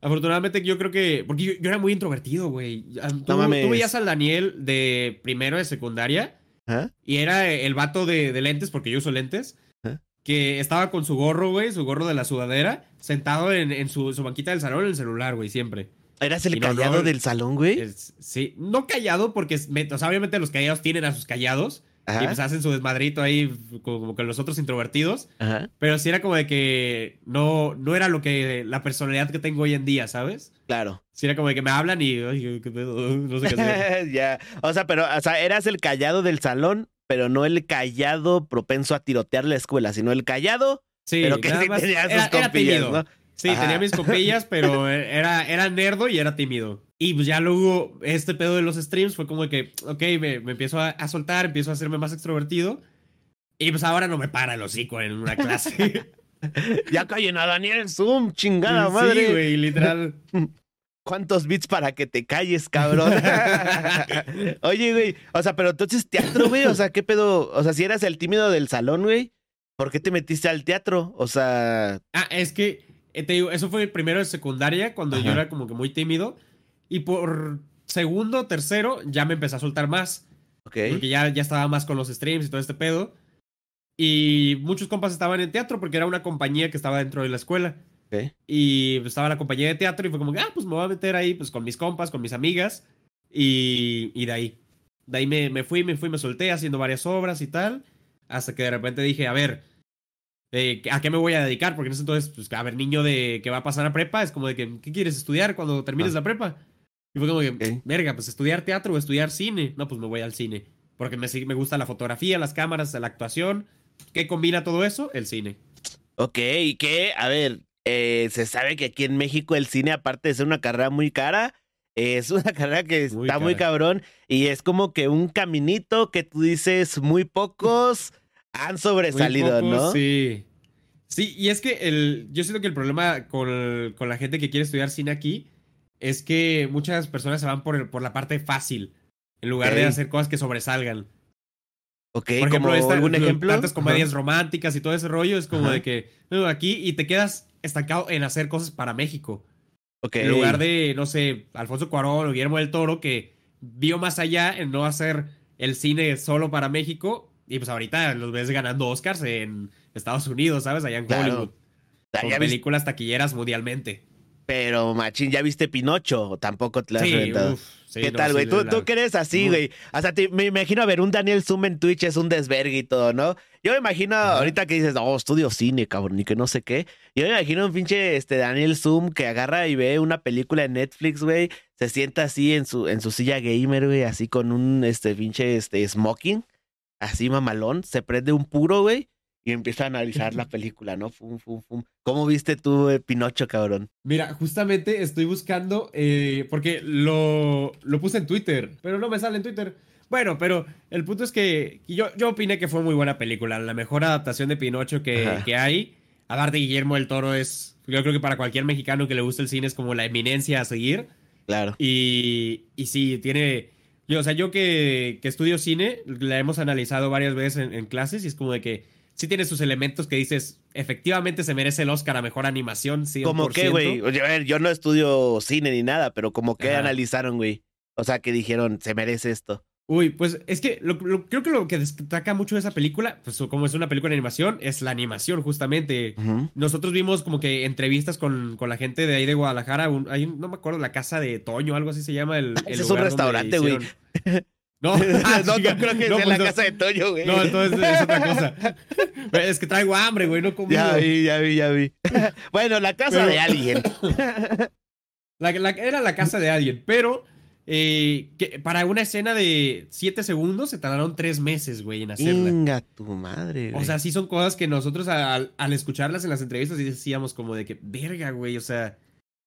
afortunadamente yo creo que. Porque yo, yo era muy introvertido, güey. Tú, No mames. tú veías al Daniel de primero de secundaria ¿Ah? y era el vato de, de lentes, porque yo uso lentes. ¿Ah? que estaba con su gorro, güey, su gorro de la sudadera, sentado en, su, su, banquita del salón en el celular, güey, siempre. ¿Eras el callado del salón, güey? sí, no callado porque, o sea, obviamente los callados tienen a sus callados. Y pues hacen su desmadrito ahí como, que los otros introvertidos. Pero sí era como de que no, no era lo que la personalidad que tengo hoy en día, ¿sabes? Claro. Sí era como de que me hablan y ¿qué pedo? <laughs> no sé qué hacer. <laughs> ya. O sea, pero, o sea, eras el callado del salón, pero no el callado propenso a tirotear la escuela, sino el callado, sí, pero que sí tenía sus compillas, ¿no? Sí, tenía mis <laughs> compillas, pero era, era nerdo y era tímido. Y pues ya luego este pedo de los streams fue como que, ok, me, me empiezo a, soltar, empiezo a hacerme más extrovertido. Y pues ahora no me para el hocico en una clase. <laughs> ya callen a Daniel Zoom, chingada madre. Sí, güey, literal. <laughs> ¿Cuántos bits para que te calles, cabrón? Oye, güey, o sea, pero entonces teatro, güey, o sea, ¿qué pedo? O sea, si eras el tímido del salón, güey, ¿por qué te metiste al teatro? O sea... Ah, es que, te digo, eso fue primero de secundaria, cuando yo era como que muy tímido. Y por segundo, tercero, ya me empecé a soltar más. Ok. Porque ya, ya estaba más con los streams y todo este pedo. Y muchos compas estaban en teatro porque era una compañía que estaba dentro de la escuela. Okay. Y estaba la compañía de teatro y fue como que, ah, pues me voy a meter ahí pues con mis compas, con mis amigas. Y, y de ahí. De ahí me, me, fui, me fui, me solté haciendo varias obras y tal. Hasta que de repente dije, a ver, eh, ¿a qué me voy a dedicar? Porque en ese entonces, pues, a ver, niño de que va a pasar a prepa, es como de que, ¿qué quieres estudiar cuando termines ah. la prepa? Y fue como que, verga, pues estudiar teatro o estudiar cine. No, pues me voy al cine. Porque me, me gusta la fotografía, las cámaras, la actuación. ¿Qué combina todo eso? El cine. Ok, y que, a ver, eh, se sabe que aquí en México el cine, aparte de ser una carrera muy cara, es una <laughs> carrera que está muy cabrón y es como que un caminito que tú dices muy pocos han sobresalido, ¿no? Sí. Sí, y es que el, yo siento que el problema con, con la gente que quiere estudiar cine aquí es que muchas personas se van por, por la parte fácil, en lugar de hacer cosas que sobresalgan. Ok, por ejemplo, algún ejemplo. Tantas comedias románticas y todo ese rollo, es como de que aquí y te quedas estancado en hacer cosas para México. Okay. En lugar de, no sé, Alfonso Cuarón o Guillermo del Toro, que vio más allá en no hacer el cine solo para México. Y pues ahorita los ves ganando Oscars en Estados Unidos, ¿sabes? Allá en Hollywood. Con películas taquilleras mundialmente. Pero, machín, ¿ya viste Pinocho? Tampoco te la has sí, ¿Qué tal, güey? ¿Tú, ¿Tú crees así, güey? O sea, me imagino a ver un Daniel Zoom en Twitch es un desvergue y todo, ¿no? Yo me imagino ahorita que dices, oh, estudio cine, cabrón, y que no sé qué. Yo me imagino un pinche este, Daniel Zoom que agarra y ve una película en Netflix, güey. Se sienta así en su, en su silla gamer, güey, así con un este, pinche este, smoking, así mamalón. Se prende un puro, güey y empieza a analizar la película, ¿no? Fum, fum, fum. ¿Cómo viste tú eh, Pinocho, cabrón? Mira, justamente estoy buscando, eh, porque lo, lo puse en Twitter, pero no me sale en Twitter. Bueno, pero el punto es que yo, yo opiné que fue muy buena película, la mejor adaptación de Pinocho que, que hay. Aparte, Guillermo del Toro es, yo creo que para cualquier mexicano que le guste el cine es como la eminencia a seguir. Claro. Y, y sí, tiene... Yo, o sea, yo que, que estudio cine, la hemos analizado varias veces en, en clases y es como de que sí tiene sus elementos que dices, efectivamente se merece el Oscar a mejor animación, sí. Como que, güey, yo no estudio cine ni nada, pero como que analizaron, güey. O sea, que dijeron, se merece esto. Uy, pues es que creo que lo que destaca mucho de esa película, pues como es una película de animación, es la animación, justamente. Nosotros vimos como que entrevistas con, con, la gente de ahí de Guadalajara, hay, no me acuerdo, la casa de Toño, algo así se llama el. <laughs> el es un restaurante, güey. <laughs> No, <laughs> ah, no, creo que sea la pues casa de Toño, güey. No, entonces es otra cosa. es que traigo hambre, güey, no como. Ya vi, ya vi, ya vi. bueno, la casa de alguien. era la casa de alguien, pero eh, que para una escena de 7 segundos se tardaron 3 meses, güey, en hacerla. Venga tu madre, güey. O sea, sí son cosas que nosotros al, al escucharlas en las entrevistas decíamos como de que, verga, güey, o sea,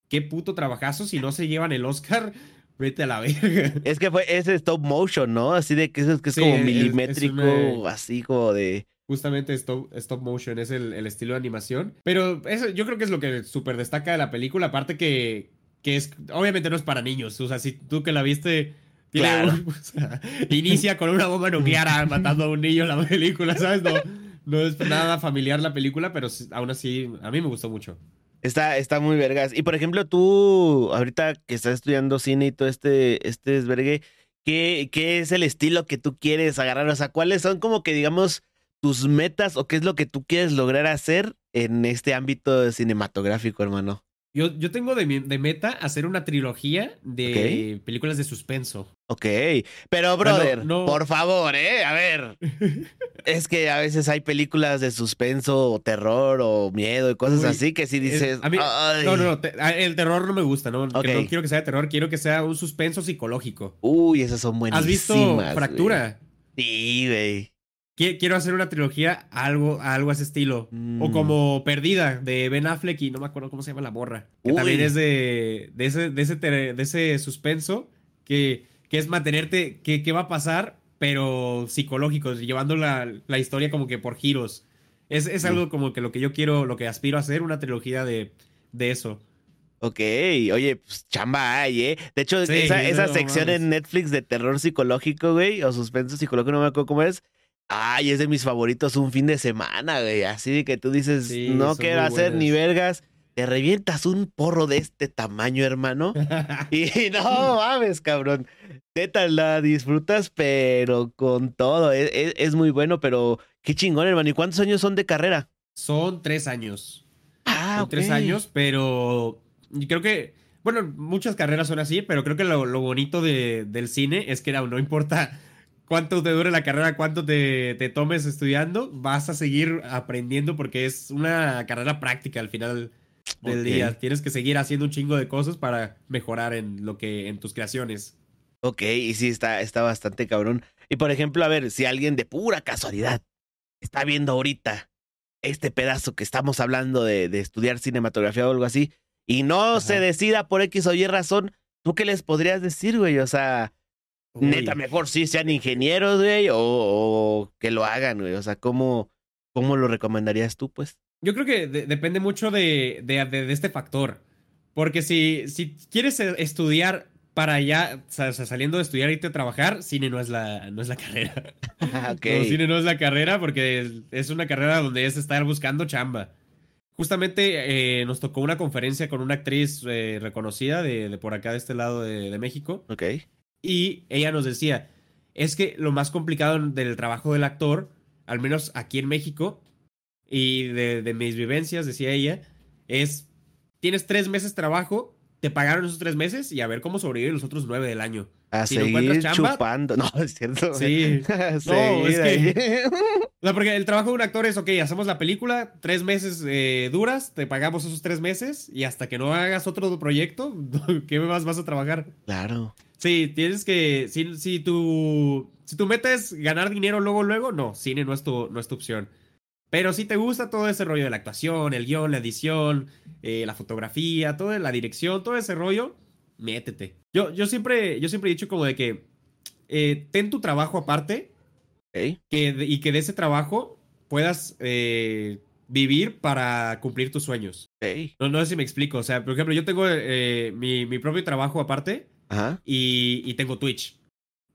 qué puto trabajazo si no se llevan el Oscar <laughs> Vete a la verga. Es que fue ese stop motion, ¿no? Así de que es, que es como milimétrico, así como de. Justamente stop, stop motion es el, el, estilo de animación. Pero eso yo creo que es lo que súper destaca de la película. Aparte que, que es. Obviamente no es para niños. O sea, si tú que la viste. Claro. <laughs> inicia con una bomba nuclear <laughs> matando a un niño en la película, ¿sabes? No, no es nada familiar la película, pero aún así a mí me gustó mucho. Está, está muy vergas. Y por ejemplo, tú, ahorita que estás estudiando cine y todo este, este desvergue, ¿qué, ¿qué es el estilo que tú quieres agarrar? O sea, ¿cuáles son como que, digamos, tus metas o qué es lo que tú quieres lograr hacer en este ámbito cinematográfico, hermano? Yo, yo tengo de, de meta hacer una trilogía de películas de suspenso. Ok, pero brother, por favor, ¿eh? A ver. <laughs> es que a veces hay películas de suspenso o terror o miedo y cosas así que si dices... no, no, no, el terror no me gusta, ¿no? no quiero que sea de terror, quiero que sea un suspenso psicológico. Uy, esas son buenísimas. ¿Has visto Fractura? Sí, güey. Quiero hacer una trilogía algo, algo a ese estilo. O mm. como Perdida de Ben Affleck y no me acuerdo cómo se llama la borra. Que también es de, de, ese, de, ese, de ese suspenso que, que es mantenerte qué, qué va a pasar, pero psicológico, llevando la, la historia como que por giros. Es, es mm. algo como que lo que yo quiero, lo que aspiro a hacer, una trilogía de, de eso. Ok, oye, pues chamba hay, ¿eh? De hecho, esa, esa sección en Netflix de terror psicológico, güey, o suspenso psicológico, no me acuerdo cómo es Ay, es de mis favoritos un fin de semana, güey. Así de que tú dices, no quiero hacer ni vergas. Te revientas un porro de este tamaño, hermano. <laughs> y no mames, cabrón. Neta, la disfrutas, pero con todo. Es, es, muy bueno, pero qué chingón, hermano. ¿Y cuántos años son de carrera? Son tres años. Ah, son tres años, pero creo que, bueno, muchas carreras son así, pero creo que lo, lo bonito de, del cine es que no, no importa cuánto te dure la carrera, cuánto te, tomes estudiando, vas a seguir aprendiendo porque es una carrera práctica al final del día. Tienes que seguir haciendo un chingo de cosas para mejorar en lo que, en tus creaciones. Ok, y sí, está, está bastante cabrón. Y por ejemplo, a ver, si alguien de pura casualidad está viendo ahorita este pedazo que estamos hablando de, estudiar cinematografía o algo así, y no se decida por X o Y razón, ¿tú qué les podrías decir, güey? O sea, Neta, mejor sí sean ingenieros, güey, o, que lo hagan, güey. O sea, ¿cómo, cómo lo recomendarías tú, pues? Yo creo que depende mucho de, de, este factor. Porque si, si quieres e, estudiar para ya, o sea, saliendo de estudiar y a trabajar, cine no es la, no es la carrera. <laughs> <laughs> okay. cine no es la carrera porque es una carrera donde es estar buscando chamba. Justamente eh, nos tocó una conferencia con una actriz eh, reconocida de, de, por acá, de este lado de, de México. Ok. Y ella nos decía, es que lo más complicado del trabajo del actor, al menos aquí en México, y de, mis vivencias, decía ella, es, tienes tres meses de trabajo, te pagaron esos tres meses y a ver cómo sobrevive los otros nueve del año. A si seguir chupando. No, es cierto. Sí. <laughs> no, es que... No, <laughs> porque el trabajo de un actor es, ok, hacemos la película, tres meses eh, duras, te pagamos esos tres meses y hasta que no hagas otro proyecto, <laughs> ¿qué más vas a trabajar? Claro. Sí, tienes que. Si, si, tu, si tu meta es ganar dinero luego, luego, no, cine no es tu, no es tu opción. Pero si te gusta todo ese rollo de la actuación, el guion, la edición, eh, la fotografía, toda la dirección, todo ese rollo, métete. Yo, yo, siempre, yo siempre he dicho como de que eh, ten tu trabajo aparte que, y que de ese trabajo puedas eh, vivir para cumplir tus sueños. No, no sé si me explico. O sea, por ejemplo, yo tengo mi, mi propio trabajo aparte y, tengo Twitch.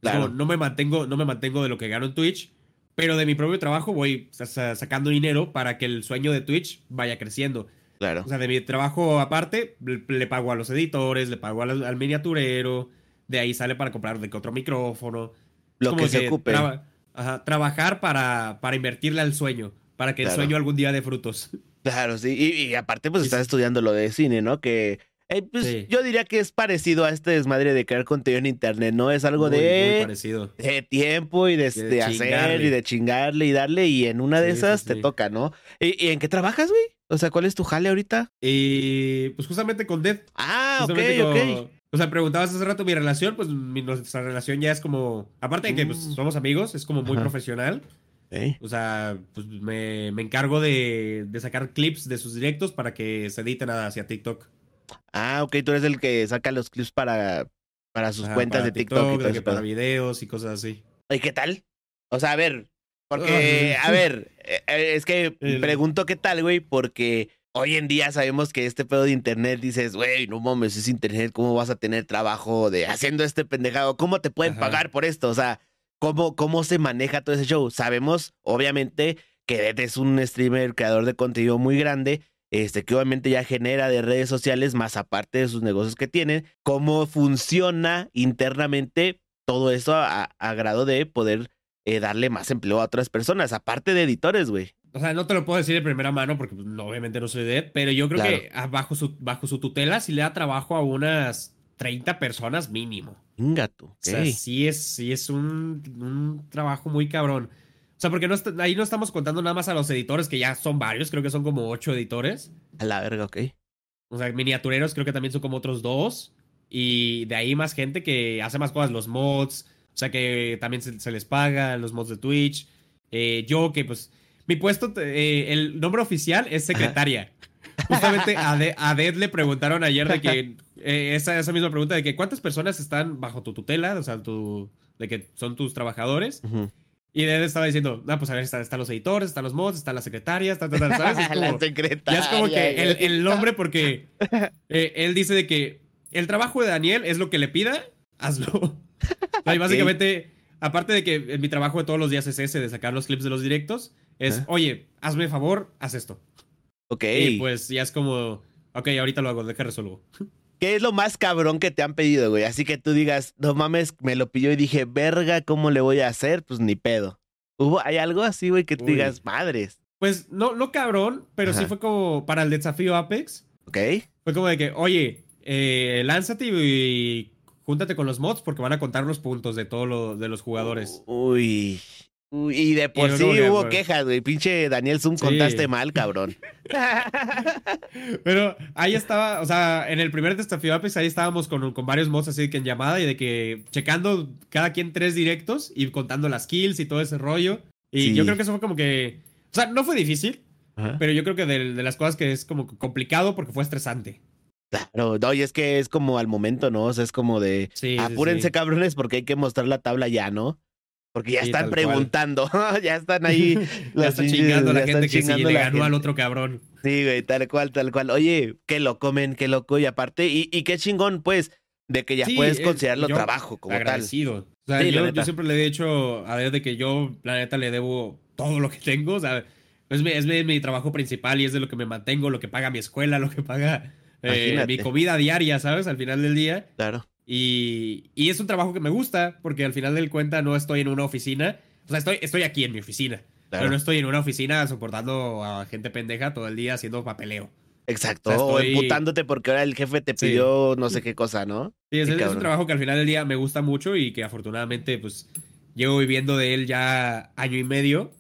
Claro. No, me mantengo, no me mantengo de lo que gano en Twitch, pero de mi propio trabajo voy sacando dinero para que el sueño de Twitch vaya creciendo. Claro. O sea, de mi trabajo aparte, le, pago a los editores, le pago al, miniaturero, de ahí sale para comprar de otro micrófono. Lo que se ocupe. trabajar para, para invertirle al sueño, para que el sueño algún día dé frutos. Claro, sí. Y, aparte, pues estás estudiando lo de cine, ¿no? Que eh, pues yo diría que es parecido a este desmadre de crear contenido en internet, ¿no? Es algo de, de, tiempo y de, hacer y de chingarle y darle y en una de esas te toca, ¿no? ¿Y, en qué trabajas, güey? O sea, ¿cuál es tu jale ahorita? Y pues justamente con Death. Ah, ok, ok. O sea, preguntabas hace rato mi relación, pues nuestra relación ya es como, aparte de que pues, mm. somos amigos, es como muy profesional. O sea, pues me, encargo de, de, sacar clips de sus directos para que se editen hacia TikTok. Ah, ok, tú eres el que saca los clips para, para sus cuentas de TikTok, y todo para videos y cosas así. ¿Y qué tal? O sea, a ver, porque, a <laughs> ver, eh, eh, es que pregunto qué tal, güey, porque hoy en día sabemos que este pedo de internet dices, güey, no mames, es internet, ¿cómo vas a tener trabajo de haciendo este pendejado? ¿Cómo te pueden pagar por esto? O sea, ¿cómo, ¿cómo se maneja todo ese show? Sabemos, obviamente, que es un streamer, creador de contenido muy grande este, que obviamente ya genera de redes sociales, más aparte de sus negocios que tienen, cómo funciona internamente todo eso a, grado de poder eh, darle más empleo a otras personas, aparte de editores, güey. O sea, no te lo puedo decir de primera mano porque pues, obviamente no soy de él, pero yo creo que bajo su, bajo su tutela sí le da trabajo a unas 30 personas mínimo. Ingato. O sea, sí es, sí es un, un trabajo muy cabrón. O sea, porque no ahí no estamos contando nada más a los editores, que ya son varios, creo que son como ocho editores. A la verga, ok. O sea, miniatureros creo que también son como otros dos. Y de ahí más gente que hace más cosas, los mods. O sea, que también se, les paga, los mods de Twitch. Eh, yo que pues, mi puesto, eh, el nombre oficial es secretaria. Justamente a, de, a Dead le preguntaron ayer de que eh, esa, esa, misma pregunta de que cuántas personas están bajo tu tutela, o sea, tu, de que son tus trabajadores. Y Dead estaba diciendo, no, pues a ver, están, los editores, están los mods, están las secretarias, están, ¿sabes? Es <laughs> como, la secretaria. Ya es como que el, el nombre, porque <laughs> eh, él dice de que el trabajo de Daniel es lo que le pida, hazlo. <laughs> y básicamente, aparte de que mi trabajo de todos los días es ese, de sacar los clips de los directos, es, oye, hazme favor, haz esto. Ok. Y pues ya es como, ok, ahorita lo hago, deja resuelvo. ¿Qué es lo más cabrón que te han pedido, güey? Así que tú digas, no mames, me lo pidió y dije, verga, ¿cómo le voy a hacer? Pues ni pedo. ¿Hubo, ¿Hay algo así, güey, que tú digas, madres? Pues no, no cabrón, pero sí fue como para el desafío Apex. Ok. Fue como de que, oye, eh, lánzate y, júntate con los mods porque van a contar los puntos de todos de los jugadores. Uy, y de por sí hubo quejas, güey. Pinche Daniel Zoom contaste mal, cabrón. <laughs> Pero ahí estaba, o sea, en el primer desafío Apex ahí estábamos con, con varios mods así que en llamada y de que checando cada quien tres directos y contando las kills y todo ese rollo. Y yo creo que eso fue como que. O sea, no fue difícil, pero yo creo que de, de, las cosas que es como complicado porque fue estresante. Claro, no, y es que es como al momento, ¿no? O sea, es como de apúrense, cabrones, porque hay que mostrar la tabla ya, ¿no? Porque ya están preguntando, <laughs> ya están ahí. <laughs> ya están chingando la gente que sí le ganó al otro cabrón. Sí, güey, tal cual, tal cual. Oye, qué loco, men, qué loco. Y aparte, y, y qué chingón, pues, de que ya puedes considerarlo trabajo como agradecido. tal. O sea, yo, yo, siempre le he dicho a ver de que yo, la neta, le debo todo lo que tengo. O sea, es mi, es mi, trabajo principal y es de lo que me mantengo, lo que paga mi escuela, <laughs> lo que paga eh, mi comida diaria, ¿sabes? Al final del día. Claro. Y, es un trabajo que me gusta, porque al final del cuenta no estoy en una oficina. O sea, estoy, estoy aquí en mi oficina. Pero no estoy en una oficina soportando a gente pendeja todo el día haciendo papeleo. Exacto. O, emputándote porque ahora el jefe te pidió no sé qué cosa, ¿no? Sí, es, un trabajo que al final del día me gusta mucho y que afortunadamente, pues, llevo viviendo de él ya año y medio.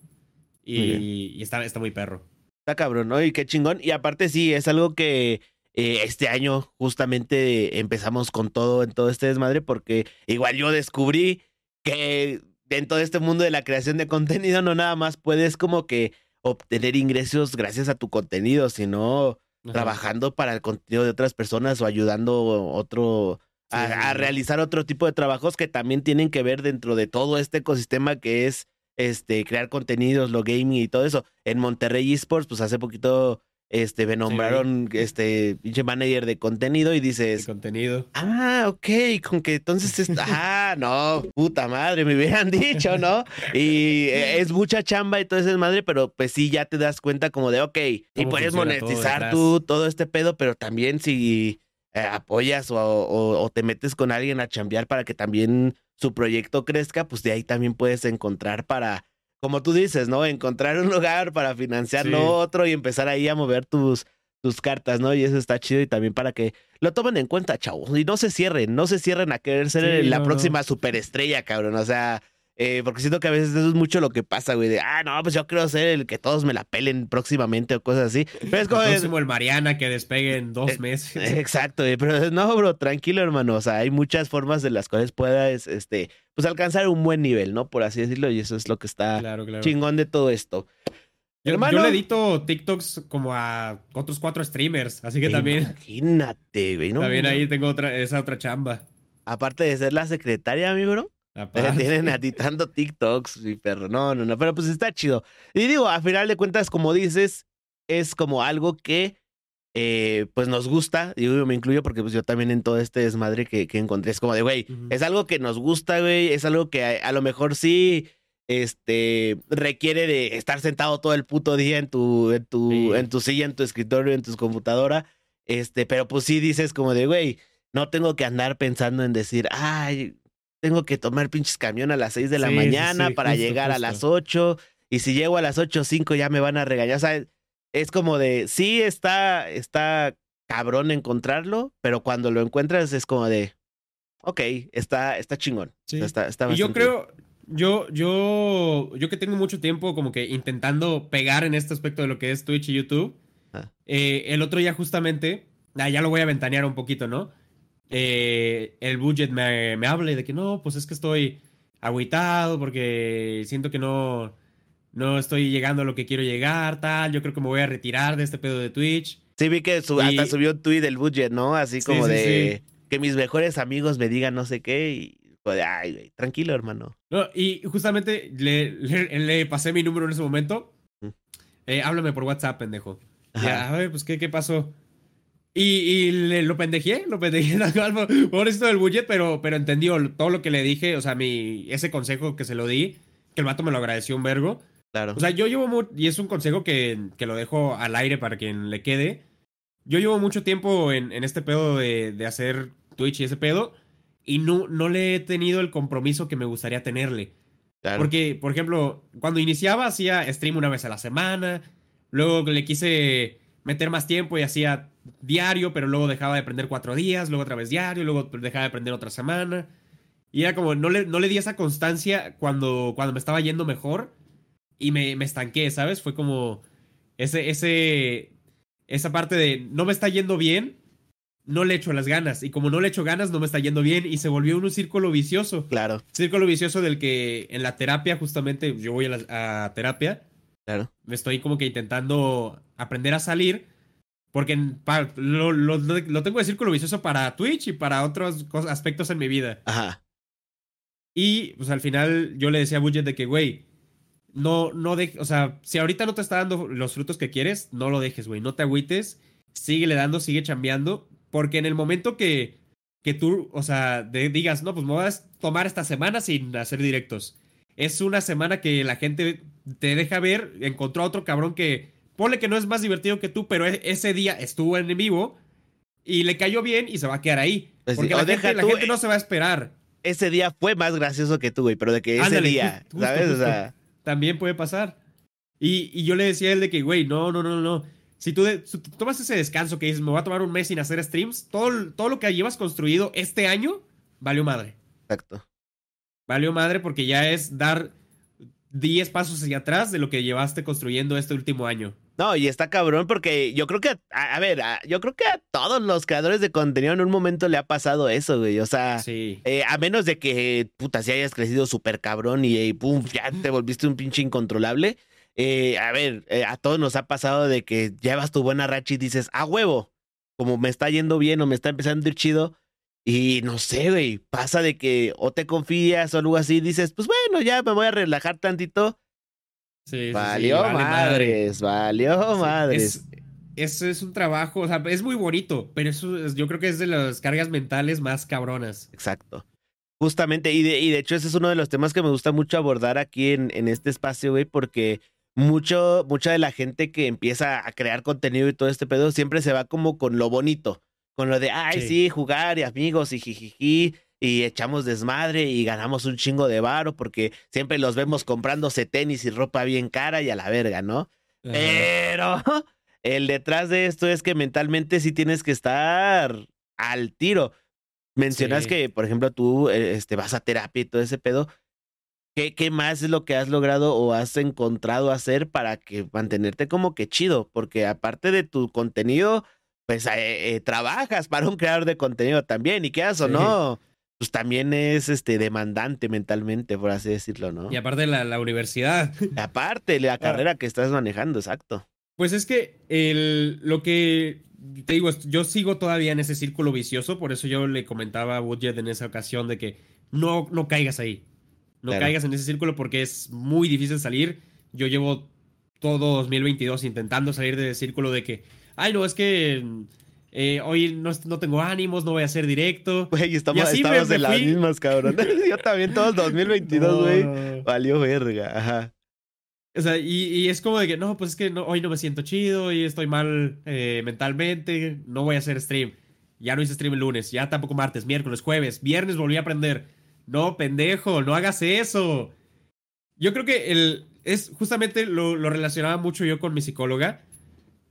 Y, y está, está muy perro. Está cabrón, ¿no? Y qué chingón. Y aparte, sí, es algo que eh, este año justamente empezamos con todo en todo este desmadre porque igual yo descubrí que dentro de este mundo de la creación de contenido no nada más puedes como que obtener ingresos gracias a tu contenido, sino trabajando para el contenido de otras personas o ayudando otro a, realizar otro tipo de trabajos que también tienen que ver dentro de todo este ecosistema que es este crear contenidos, lo gaming y todo eso. En Monterrey Esports, pues hace poquito este, me nombraron este pinche manager de contenido y dices. contenido. Ah, ok, con que entonces está. <laughs> ah, no, puta madre, me hubieran dicho, ¿no? Y eh, <laughs> es mucha chamba y todo eso es madre, pero pues sí, ya te das cuenta como de, ok, y puedes monetizar tú todo este pedo, pero también si eh, apoyas o, o, te metes con alguien a chambear para que también su proyecto crezca, pues de ahí también puedes encontrar para como tú dices, ¿no? Encontrar un lugar para financiar lo otro y empezar ahí a mover tus, tus cartas, ¿no? Y eso está chido y también para que lo tomen en cuenta, chavos. Y no se cierren, no se cierren a querer ser la próxima superestrella, cabrón. O sea, eh, porque siento que a veces eso es mucho lo que pasa, güey. De, ah, no, pues yo quiero ser el que todos me la pelen próximamente o cosas así. <laughs> Pero es como. El próximo el Mariana que despegue en dos eh, meses. <laughs> Exacto, pero no, bro, tranquilo, hermano. O sea, hay muchas formas de las cuales puedas, este, pues alcanzar un buen nivel, ¿no? Por así decirlo. Y eso es lo que está chingón de todo esto. Yo, hermano, yo, le edito TikToks como a otros cuatro streamers, así que también. Imagínate, güey. ¿no? También ahí tengo otra, esa otra chamba. Aparte de ser la secretaria, mi bro. <laughs> Tienen editando TikToks, mi perro. No, no, no. Pero pues está chido. Y digo, a final de cuentas, como dices, es como algo que eh, pues nos gusta. Digo, yo me incluyo porque pues yo también en todo este desmadre que, que encontré es como de, güey, es algo que nos gusta, güey. Es algo que a, lo mejor sí este requiere de estar sentado todo el puto día en tu, en tu, en tu silla, en tu escritorio, en tu computadora. Este, pero pues sí dices como de, güey, no tengo que andar pensando en decir, ay, tengo que tomar pinches camión a las 6 de la mañana para llegar a las 8 y si llego a las 8 o 5 ya me van a regañar. O sea, es como de, sí está, está cabrón encontrarlo, pero cuando lo encuentras es como de, ok, está, está chingón. Está, y yo creo, yo, yo, yo que tengo mucho tiempo como que intentando pegar en este aspecto de lo que es Twitch y YouTube, ah. eh, el otro día justamente, ah, ya lo voy a ventanear un poquito, ¿no? Eh, el budget me, me hable de que no, pues es que estoy agüitado porque siento que no, no estoy llegando a lo que quiero llegar, tal. Yo creo que me voy a retirar de este pedo de Twitch. Sí, vi que hasta subió un tweet del budget, ¿no? Así como de que mis mejores amigos me digan no sé qué y de, ay, güey, tranquilo, hermano. No, y justamente le, le, pasé mi número en ese momento. Eh, háblame por WhatsApp, pendejo. Ya, a ver, pues, ¿qué, qué pasó? Y, y lo pendejé, lo pendejé <laughs> por esto del budget, pero, pero entendió todo lo que le dije, o sea, mi, ese consejo que se lo di, que el vato me lo agradeció un vergo. Claro. O sea, yo llevo, y es un consejo que, que, lo dejo al aire para quien le quede. Yo llevo mucho tiempo en, en este pedo de, de, hacer Twitch y ese pedo, y no, no le he tenido el compromiso que me gustaría tenerle. Claro. Porque, por ejemplo, cuando iniciaba hacía stream una vez a la semana, luego le quise meter más tiempo y hacía diario, pero luego dejaba de aprender cuatro días, luego otra vez diario, luego dejaba de aprender otra semana. Y era como, no le, no le di esa constancia cuando, cuando me estaba yendo mejor y me, me estanqué, ¿sabes? Fue como ese, ese, esa parte de no me está yendo bien, no le echo las ganas. Y como no le echo ganas, no me está yendo bien. Y se volvió un círculo vicioso. Claro. Círculo vicioso del que en la terapia, justamente, yo voy a, a terapia. Claro. Me estoy como que intentando aprender a salir. Porque lo, lo, lo, tengo de círculo vicioso para Twitch y para otros aspectos en mi vida. Ajá. Y pues al final yo le decía a Budget de que, güey, no, no dejes, o sea, si ahorita no te está dando los frutos que quieres, no lo dejes, güey, no te agüites, sigue le dando, sigue chambeando, porque en el momento que, que tú, o sea, digas, no, pues me voy a tomar esta semana sin hacer directos. Es una semana que la gente te deja ver, encontró a otro cabrón que Ponle que no es más divertido que tú, pero e-, ese día estuvo en vivo y le cayó bien y se va a quedar ahí. Pues porque la, gente, la gente, no se va a esperar. Ese día fue más gracioso que tú, güey, pero de que ese día, ¿sabes? o sea... También puede pasar. Y, y, yo le decía a él de que, güey, no, no, no, no. Si tú, tomas ese descanso que dices, me voy a tomar un mes sin hacer streams, todo, todo lo que llevas construido este año, valió madre. Exacto. Valió madre porque ya es dar 10 pasos hacia atrás de lo que llevaste construyendo este último año. No, y está cabrón porque yo creo que, a, ver, yo creo que a todos los creadores de contenido en un momento le ha pasado eso, güey. O sea, eh, a menos de que, puta, si hayas crecido súper cabrón y, pum, ya te volviste un pinche incontrolable. Eh, a ver, eh, a todos nos ha pasado de que llevas tu buena racha y dices, a huevo, como me está yendo bien o me está empezando a ir chido. Y no sé, güey, pasa de que o te confías o algo así, dices, pues bueno, ya me voy a relajar tantito Sí, valió madres, valió madres. Eso es un trabajo, o sea, es muy bonito, pero eso yo creo que es de las cargas mentales más cabronas. Exacto. Justamente, y de, y de hecho ese es uno de los temas que me gusta mucho abordar aquí en, en este espacio, güey, porque mucho, mucha de la gente que empieza a crear contenido y todo este pedo siempre se va como con lo bonito, con lo de, ay, sí, jugar y amigos y jijiji, y echamos desmadre y ganamos un chingo de varo porque siempre los vemos comprándose tenis y ropa bien cara y a la verga, ¿no? Pero <laughs> el detrás de esto es que mentalmente sí tienes que estar al tiro. Mencionas que, por ejemplo, tú eh, este, vas a terapia y todo ese pedo. ¿Qué, ¿Qué más es lo que has logrado o has encontrado hacer para que mantenerte como que chido? Porque aparte de tu contenido, pues eh, eh, trabajas para un creador de contenido también, y qué o no, pues también es este demandante mentalmente, por así decirlo, ¿no? Y aparte la, la universidad. Aparte, la <laughs> carrera que estás manejando, exacto. Pues es que el, lo que te digo, yo sigo todavía en ese círculo vicioso, por eso yo le comentaba a Woodjet en esa ocasión de que no, no caigas ahí. No caigas en ese círculo porque es muy difícil salir. Yo llevo todo 2022 intentando salir de ese círculo de que, ay, no, es que eh, hoy no, no, tengo ánimos, no voy a hacer directo. Güey, estamos, estamos de las mismas, cabrón. <laughs> Yo también todo el 2022, <laughs> güey. Valió verga, ajá. O sea, y, y, es como de que, no, pues es que no, hoy no me siento chido y estoy mal eh, mentalmente, no voy a hacer stream. Ya no hice stream el lunes, ya tampoco martes, miércoles, jueves, viernes volví a aprender. no, pendejo, no hagas eso. Yo creo que el, es justamente lo, lo relacionaba mucho yo con mi psicóloga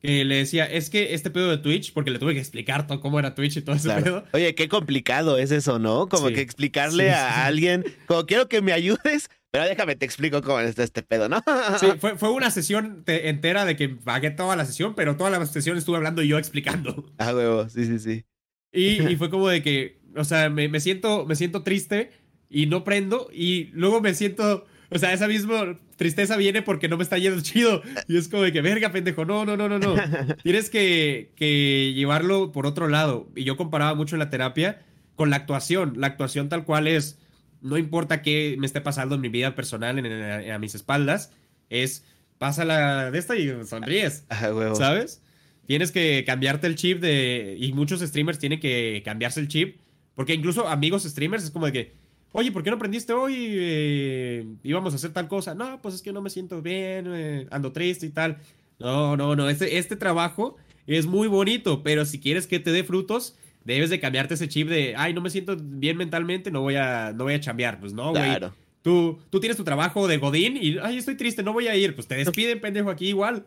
que le decía, es que este pedo de Twitch, porque le tuve que explicar todo cómo era Twitch y todo ese pedo. Oye, qué complicado es eso, ¿no? Como que explicarle a alguien, como quiero que me ayudes, pero déjame te explico cómo está este pedo, ¿no? <laughs> Sí, fue, fue una sesión entera de que pagué toda la sesión, pero toda la sesión estuve hablando y yo explicando. Ah, huevo, sí, sí, sí. Y, <laughs> y fue como de que, o sea, me, me, siento, me siento triste y no prendo y luego me siento o sea, esa misma tristeza viene porque no me está yendo chido. Y es como de que, verga, pendejo, no, no, no, no, no. <laughs> Tienes que, que llevarlo por otro lado. Y yo comparaba mucho la terapia con la actuación. La actuación tal cual es, no importa qué me esté pasando en mi vida personal, en, a mis espaldas, es, pásala de esta y sonríes. <laughs> Ah, ¿Sabes? Tienes que cambiarte el chip de... Y muchos streamers tienen que cambiarse el chip. Porque incluso amigos streamers es como de que Oye, ¿por qué no aprendiste hoy? Eh, íbamos a hacer tal cosa. No, pues es que no me siento bien, eh, ando triste y tal. No, no, no. Este, este trabajo es muy bonito, pero si quieres que te dé frutos, debes de cambiarte ese chip de, ay, no me siento bien mentalmente, no voy a, no voy a chambear. Pues no, güey. Claro. Tú, tú tienes tu trabajo de Godín y, ay, estoy triste, no voy a ir. Pues te despiden, pendejo, aquí igual.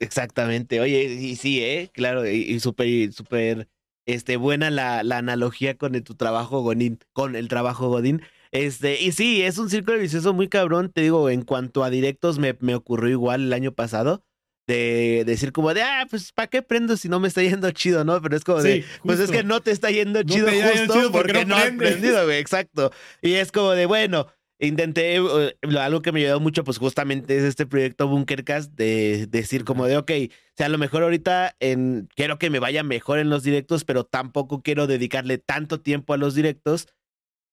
Exactamente. Oye, y sí, ¿eh? Claro, y súper, súper este, buena la, la analogía con tu trabajo Godín, con el trabajo Godín. Este, y sí, es un círculo vicioso muy cabrón. Te digo, en cuanto a directos, me, me ocurrió igual el año pasado. De, decir como de, ah, pues, ¿para qué prendo si no me está yendo chido, no? Pero es como de, pues es que no te está yendo chido justo porque, no, has aprendido, güey, exacto. Y es como de, bueno, intenté, eh, algo que me ayudó mucho, pues justamente es este proyecto Bunkercast, de, decir como de, ok, o sea, a lo mejor ahorita en, quiero que me vaya mejor en los directos, pero tampoco quiero dedicarle tanto tiempo a los directos,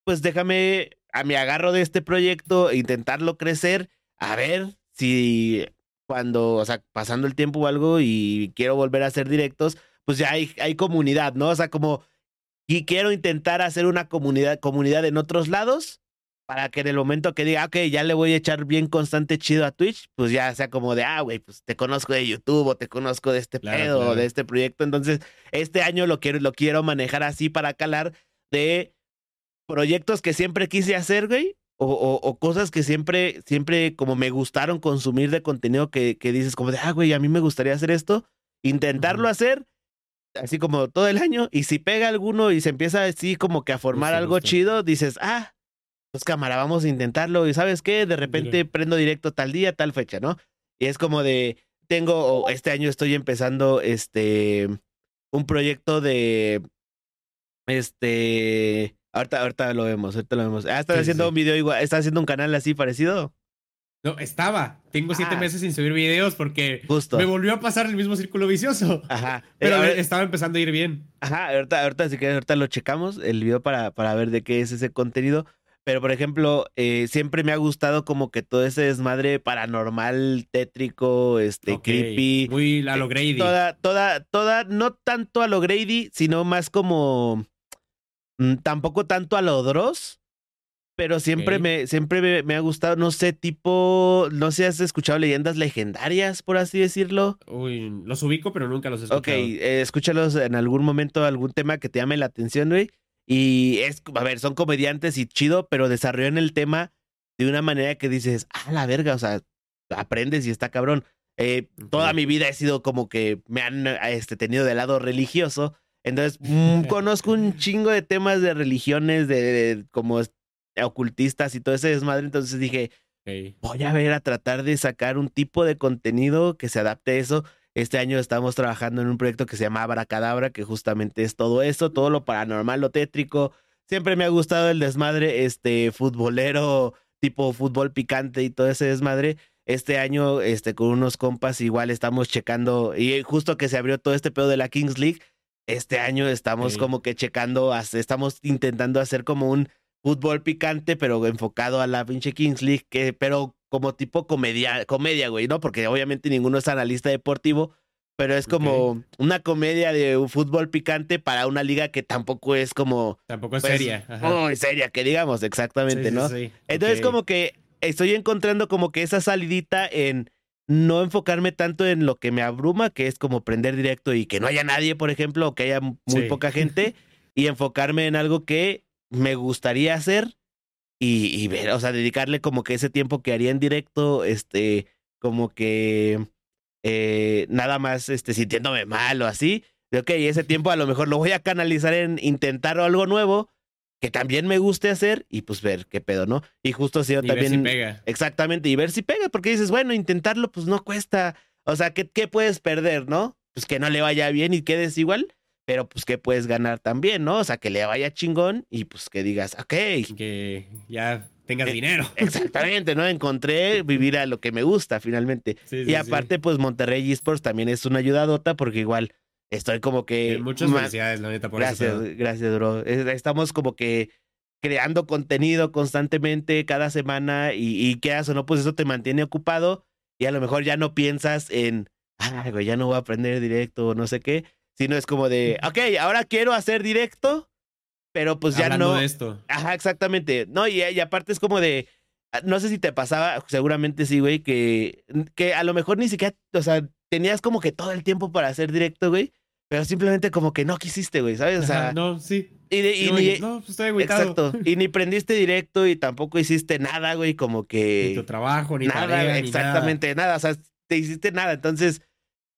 pues déjame, a mi agarro de este proyecto, e intentarlo crecer, a ver si cuando, o sea, pasando el tiempo o algo y quiero volver a hacer directos, pues ya hay, hay comunidad, ¿no? O sea, como, y quiero intentar hacer una comunidad, comunidad en otros lados para que en el momento que diga, ok, ya le voy a echar bien constante chido a Twitch, pues ya sea como de, ah, güey, pues te conozco de YouTube o te conozco de este pedo o de este proyecto. Entonces, este año lo quiero, lo quiero manejar así para calar de proyectos que siempre quise hacer, güey, o, o, cosas que siempre, siempre como me gustaron consumir de contenido que, que dices como de, ah, güey, a mí me gustaría hacer esto, intentarlo hacer así como todo el año y si pega alguno y se empieza así como que a formar algo chido, dices, ah, pues cámara, vamos a intentarlo. Y sabes qué, de repente prendo directo tal día, tal fecha, ¿no? Y es como de, tengo, este año estoy empezando este, un proyecto de, este, ahorita, ahorita lo vemos, ahorita lo vemos. Ah, estás haciendo un video igual, estás haciendo un canal así parecido. No, estaba. Tengo siete ah. meses sin subir videos porque Justo. me volvió a pasar el mismo círculo vicioso. Ajá. <laughs> Pero estaba empezando a ir bien. Ajá, ahorita, ahorita si quieres, ahorita lo checamos, el video para, para ver de qué es ese contenido. Pero, por ejemplo, eh, siempre me ha gustado como que todo ese desmadre paranormal, tétrico, este, creepy. Muy a lo eh, Grady. Toda, toda, toda, no tanto a lo Grady, sino más como. Mm, tampoco tanto a lo Dross. Pero siempre me, siempre me, ha gustado, no sé, tipo, no sé, has escuchado leyendas legendarias, por así decirlo. Uy, los ubico, pero nunca los he escuchado. Ok, eh, escúchalos en algún momento, algún tema que te llame la atención, güey. Y es, a ver, son comediantes y chido, pero desarrollan el tema de una manera que dices, ah, la verga, o sea, aprendes y está cabrón. Eh, toda mi vida he sido como que me han este, tenido de lado religioso. Entonces, mm, <laughs> conozco un chingo de temas de religiones, de, como ocultistas y todo ese desmadre. Entonces dije, voy a ver a tratar de sacar un tipo de contenido que se adapte a eso. Este año estamos trabajando en un proyecto que se llama Abracadabra, que justamente es todo eso, todo lo paranormal, lo tétrico. Siempre me ha gustado el desmadre, este, futbolero, tipo fútbol picante y todo ese desmadre. Este año, este, con unos compas, igual estamos checando, y justo que se abrió todo este pedo de la Kings League, este año estamos como que checando, estamos intentando hacer como un fútbol picante, pero enfocado a la pinche Kings League, que, pero como tipo comedia, comedia, güey, ¿no? Porque obviamente ninguno es analista deportivo, pero es como una comedia de un fútbol picante para una liga que tampoco es como... Tampoco es pues, seria. Muy seria, que digamos, exactamente, ¿no? Entonces como que estoy encontrando como que esa salidita en no enfocarme tanto en lo que me abruma, que es como prender directo y que no haya nadie, por ejemplo, o que haya muy poca gente, <laughs> y enfocarme en algo que me gustaría hacer y, ver, o sea, dedicarle como que ese tiempo que haría en directo, este, como que eh, nada más este, sintiéndome mal o así. De, ok, ese tiempo a lo mejor lo voy a canalizar en intentar algo nuevo que también me guste hacer y pues ver qué pedo, ¿no? Y justo si yo también. Ver si pega. Exactamente, y ver si pega, porque dices, bueno, intentarlo pues no cuesta. O sea, ¿qué, qué puedes perder, no? Pues que no le vaya bien y quedes igual pero pues que puedes ganar también, ¿no? O sea, que le vaya chingón y pues que digas, ok. Que ya tengas eh, dinero. <laughs> Exactamente, ¿no? Encontré vivir a lo que me gusta finalmente. y aparte, pues Monterrey Esports también es una ayudadota porque igual estoy como que... muchas felicidades, la neta, por gracias, Gracias, bro. Estamos como que creando contenido constantemente cada semana y, y qué o no, pues eso te mantiene ocupado y a lo mejor ya no piensas en, ay, güey, ya no voy a aprender directo o no sé qué, sino es como de, ok, ahora quiero hacer directo, pero pues ya no. De esto. Ajá, exactamente. No, y, aparte es como de, ah, no sé si te pasaba, seguramente sí, güey, que, que a lo mejor ni siquiera, o sea, tenías como que todo el tiempo para hacer directo, güey. Pero simplemente como que no quisiste, güey, ¿sabes? O sea, no, sí. Y, ni, no, pues estoy Exacto. <laughs> Y ni prendiste directo y tampoco hiciste nada, güey, como que. Ni tu trabajo, ni nada. exactamente, nada. O sea, te hiciste nada. Entonces,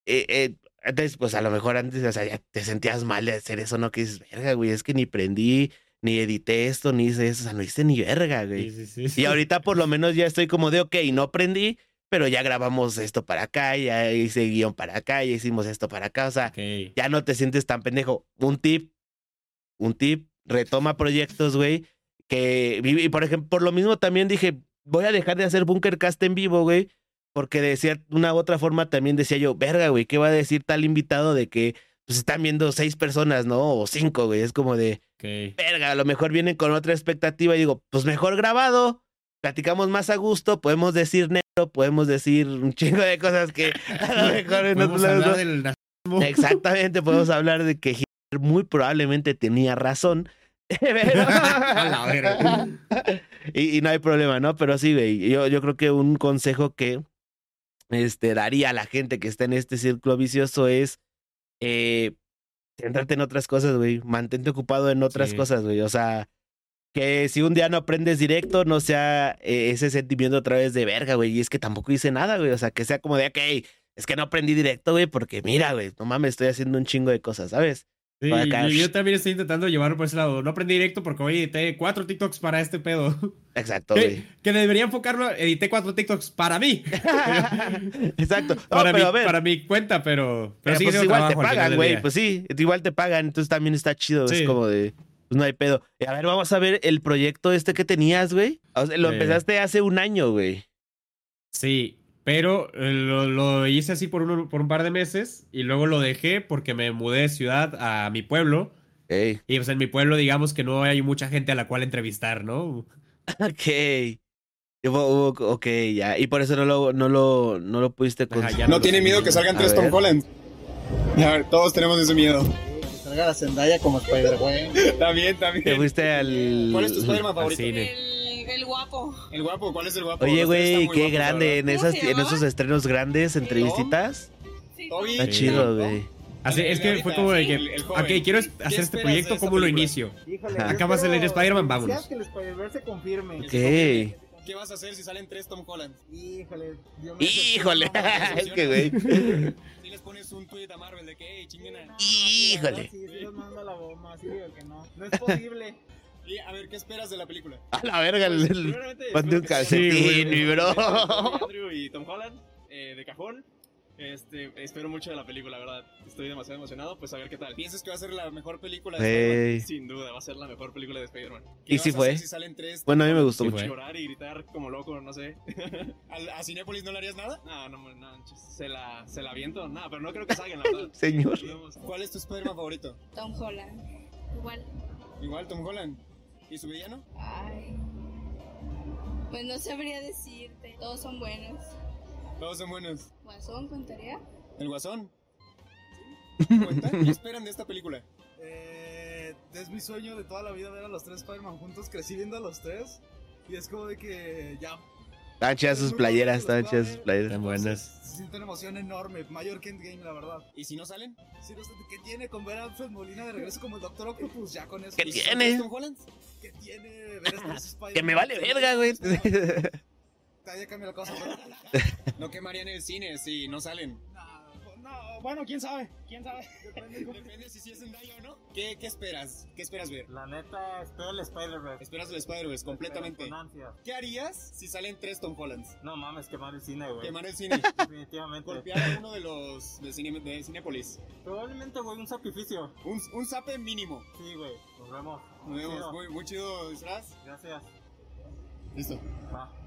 eh, eh, entonces, pues a lo mejor antes, o sea, ya te sentías mal de hacer eso, ¿no? Que dices, verga, güey, es que ni prendí, ni edité esto, ni hice eso, o sea, no hice ni verga, güey. Sí, sí, sí, y ahorita por lo menos ya estoy como de, ok, no prendí, pero ya grabamos esto para acá, ya hice guion para acá, ya hicimos esto para acá, o sea, ya no te sientes tan pendejo. Un tip, un tip, retoma proyectos, güey, que, y por ejemplo, por lo mismo también dije, voy a dejar de hacer Bunkercast en vivo, güey, porque de una u otra forma también decía yo, verga, güey, ¿qué va a decir tal invitado de que pues están viendo seis personas, ¿no? O cinco, güey. Es como de, verga, a lo mejor vienen con otra expectativa y digo, pues mejor grabado, platicamos más a gusto, podemos decir negro, podemos decir un chingo de cosas que a lo <laughs> mejor en otros lados. Del Exactamente, podemos <laughs> hablar de que Hitler muy probablemente tenía razón. <laughs> y, y, no hay problema, ¿no? Pero sí, güey, yo, yo creo que un consejo que este, daría a la gente que está en este círculo vicioso es eh, centrarte en otras cosas, güey. Mantente ocupado en otras cosas, güey. O sea, que si un día no aprendes directo, no sea eh, ese sentimiento otra vez de verga, güey. Y es que tampoco hice nada, güey. O sea, que sea como de, ok, es que no aprendí directo, güey, porque mira, güey, no mames, estoy haciendo un chingo de cosas, ¿sabes? Sí, yo también estoy intentando llevarlo por ese lado. No aprendí directo porque hoy edité cuatro TikToks para este pedo. Exacto. Que, debería enfocarlo, edité cuatro TikToks para mí. <laughs> Exacto. para, mi, para mi cuenta, pero. Pero, sí, pues igual te pagan, güey. Pues sí, igual te pagan, entonces también está chido. Es como de. Pues no hay pedo. A ver, vamos a ver el proyecto este que tenías, güey. lo empezaste hace un año, güey. Sí, pero eh, lo, hice así por un, por un par de meses y luego lo dejé porque me mudé de ciudad a mi pueblo. Y pues en mi pueblo, digamos que no hay mucha gente a la cual entrevistar, ¿no? Ok. Ok, ya. Y por eso no lo, no lo, no lo pudiste No, tiene miedo que salgan tres Tom Holland. A ver, todos tenemos ese miedo. Que salga la Zendaya como Spider-Man. <laughs> también, también. Te fuiste al. ¿Cuál es tu Spider-Man favorito? El guapo. El guapo, ¿cuál es el guapo? Oye, güey, qué grande. En, esas, en esos estrenos grandes, entrevistitas. Sí, Está chido, güey. Así, es que fue como de que, ok, quiero hacer este proyecto, ¿cómo lo inicio? Híjole, Acabas de leer Spider-Man, vámonos. que el Spider-Man se confirme. Ok. ¿Qué vas a hacer si salen tres Tom Holland? Híjole, Dios mío. Híjole, <laughs> es que güey. Si les pones un tweet a Marvel de que, hey, chingena. Híjole. Sí, sí, mando la bomba, así digo que no. No es posible. Y a ver, ¿qué esperas de la película? A la verga, el, ponte un calcetín, mi bro. Andrew y Tom Holland, eh, de cajón. Este, espero mucho de la película, la verdad. Estoy demasiado emocionado, pues a ver qué tal. ¿Piensas que va a ser la mejor película de Spider-Man? Sin duda, va a ser la mejor película de Spider-Man. ¿Y si fue? Si salen tres, bueno, a mí me gustó mucho. Llorar y gritar como loco, no sé. <laughs> ¿A, Cinépolis no le harías nada? No, no, no, se la, se la aviento. No, pero no creo que salgan, la verdad. <laughs> Señor. ¿Cuál es tu Spider-Man favorito? Tom Holland. Igual. Igual, Tom Holland. ¿Y su villano? Ay. Pues no sabría decirte. Todos son buenos. Todos son buenos. ¿Guasón contaría? ¿El Guasón? ¿Sí? ¿Cuenta? ¿Qué <laughs> esperan de esta película? Eh, es mi sueño de toda la vida ver a los tres Spider-Man juntos. Crecí viendo a los tres. Y es como de que ya. Estaban chidas sus playeras, estaban chidas sus playeras. Están buenas. Se siente una emoción enorme, mayor que Endgame, la verdad. ¿Y si no salen? Si no ¿Qué tiene con ver a Alfred Molina de regreso como el Doctor Octopus? Ya con eso. ¿Qué ¿Y si tiene? ¿Qué tiene ver a estos <laughs> Spider-Man? Que me vale verga, güey. <laughs> Ya cambia la cosa. No <laughs> quemarían el cine si no salen. No, no, bueno, quién sabe, quién sabe. Depende cómo- Depende si sí es Zendaya o no. ¿Qué, ¿Qué esperas? ¿Qué esperas ver? La neta, espero el Spider-Man. Esperas el Spider-Verse completamente. ¿Qué harías si salen tres Tom Hollands? No mames, quemar el cine, güey. Quemar el cine. <laughs> Definitivamente. Golpear a uno de los de, cine, de Cinépolis. Probablemente, güey, un sacrificio. Un, un zape mínimo. Sí, güey. Nos vemos. Nos vemos. Chido. Muy, muy chido disfraz. Gracias. Listo.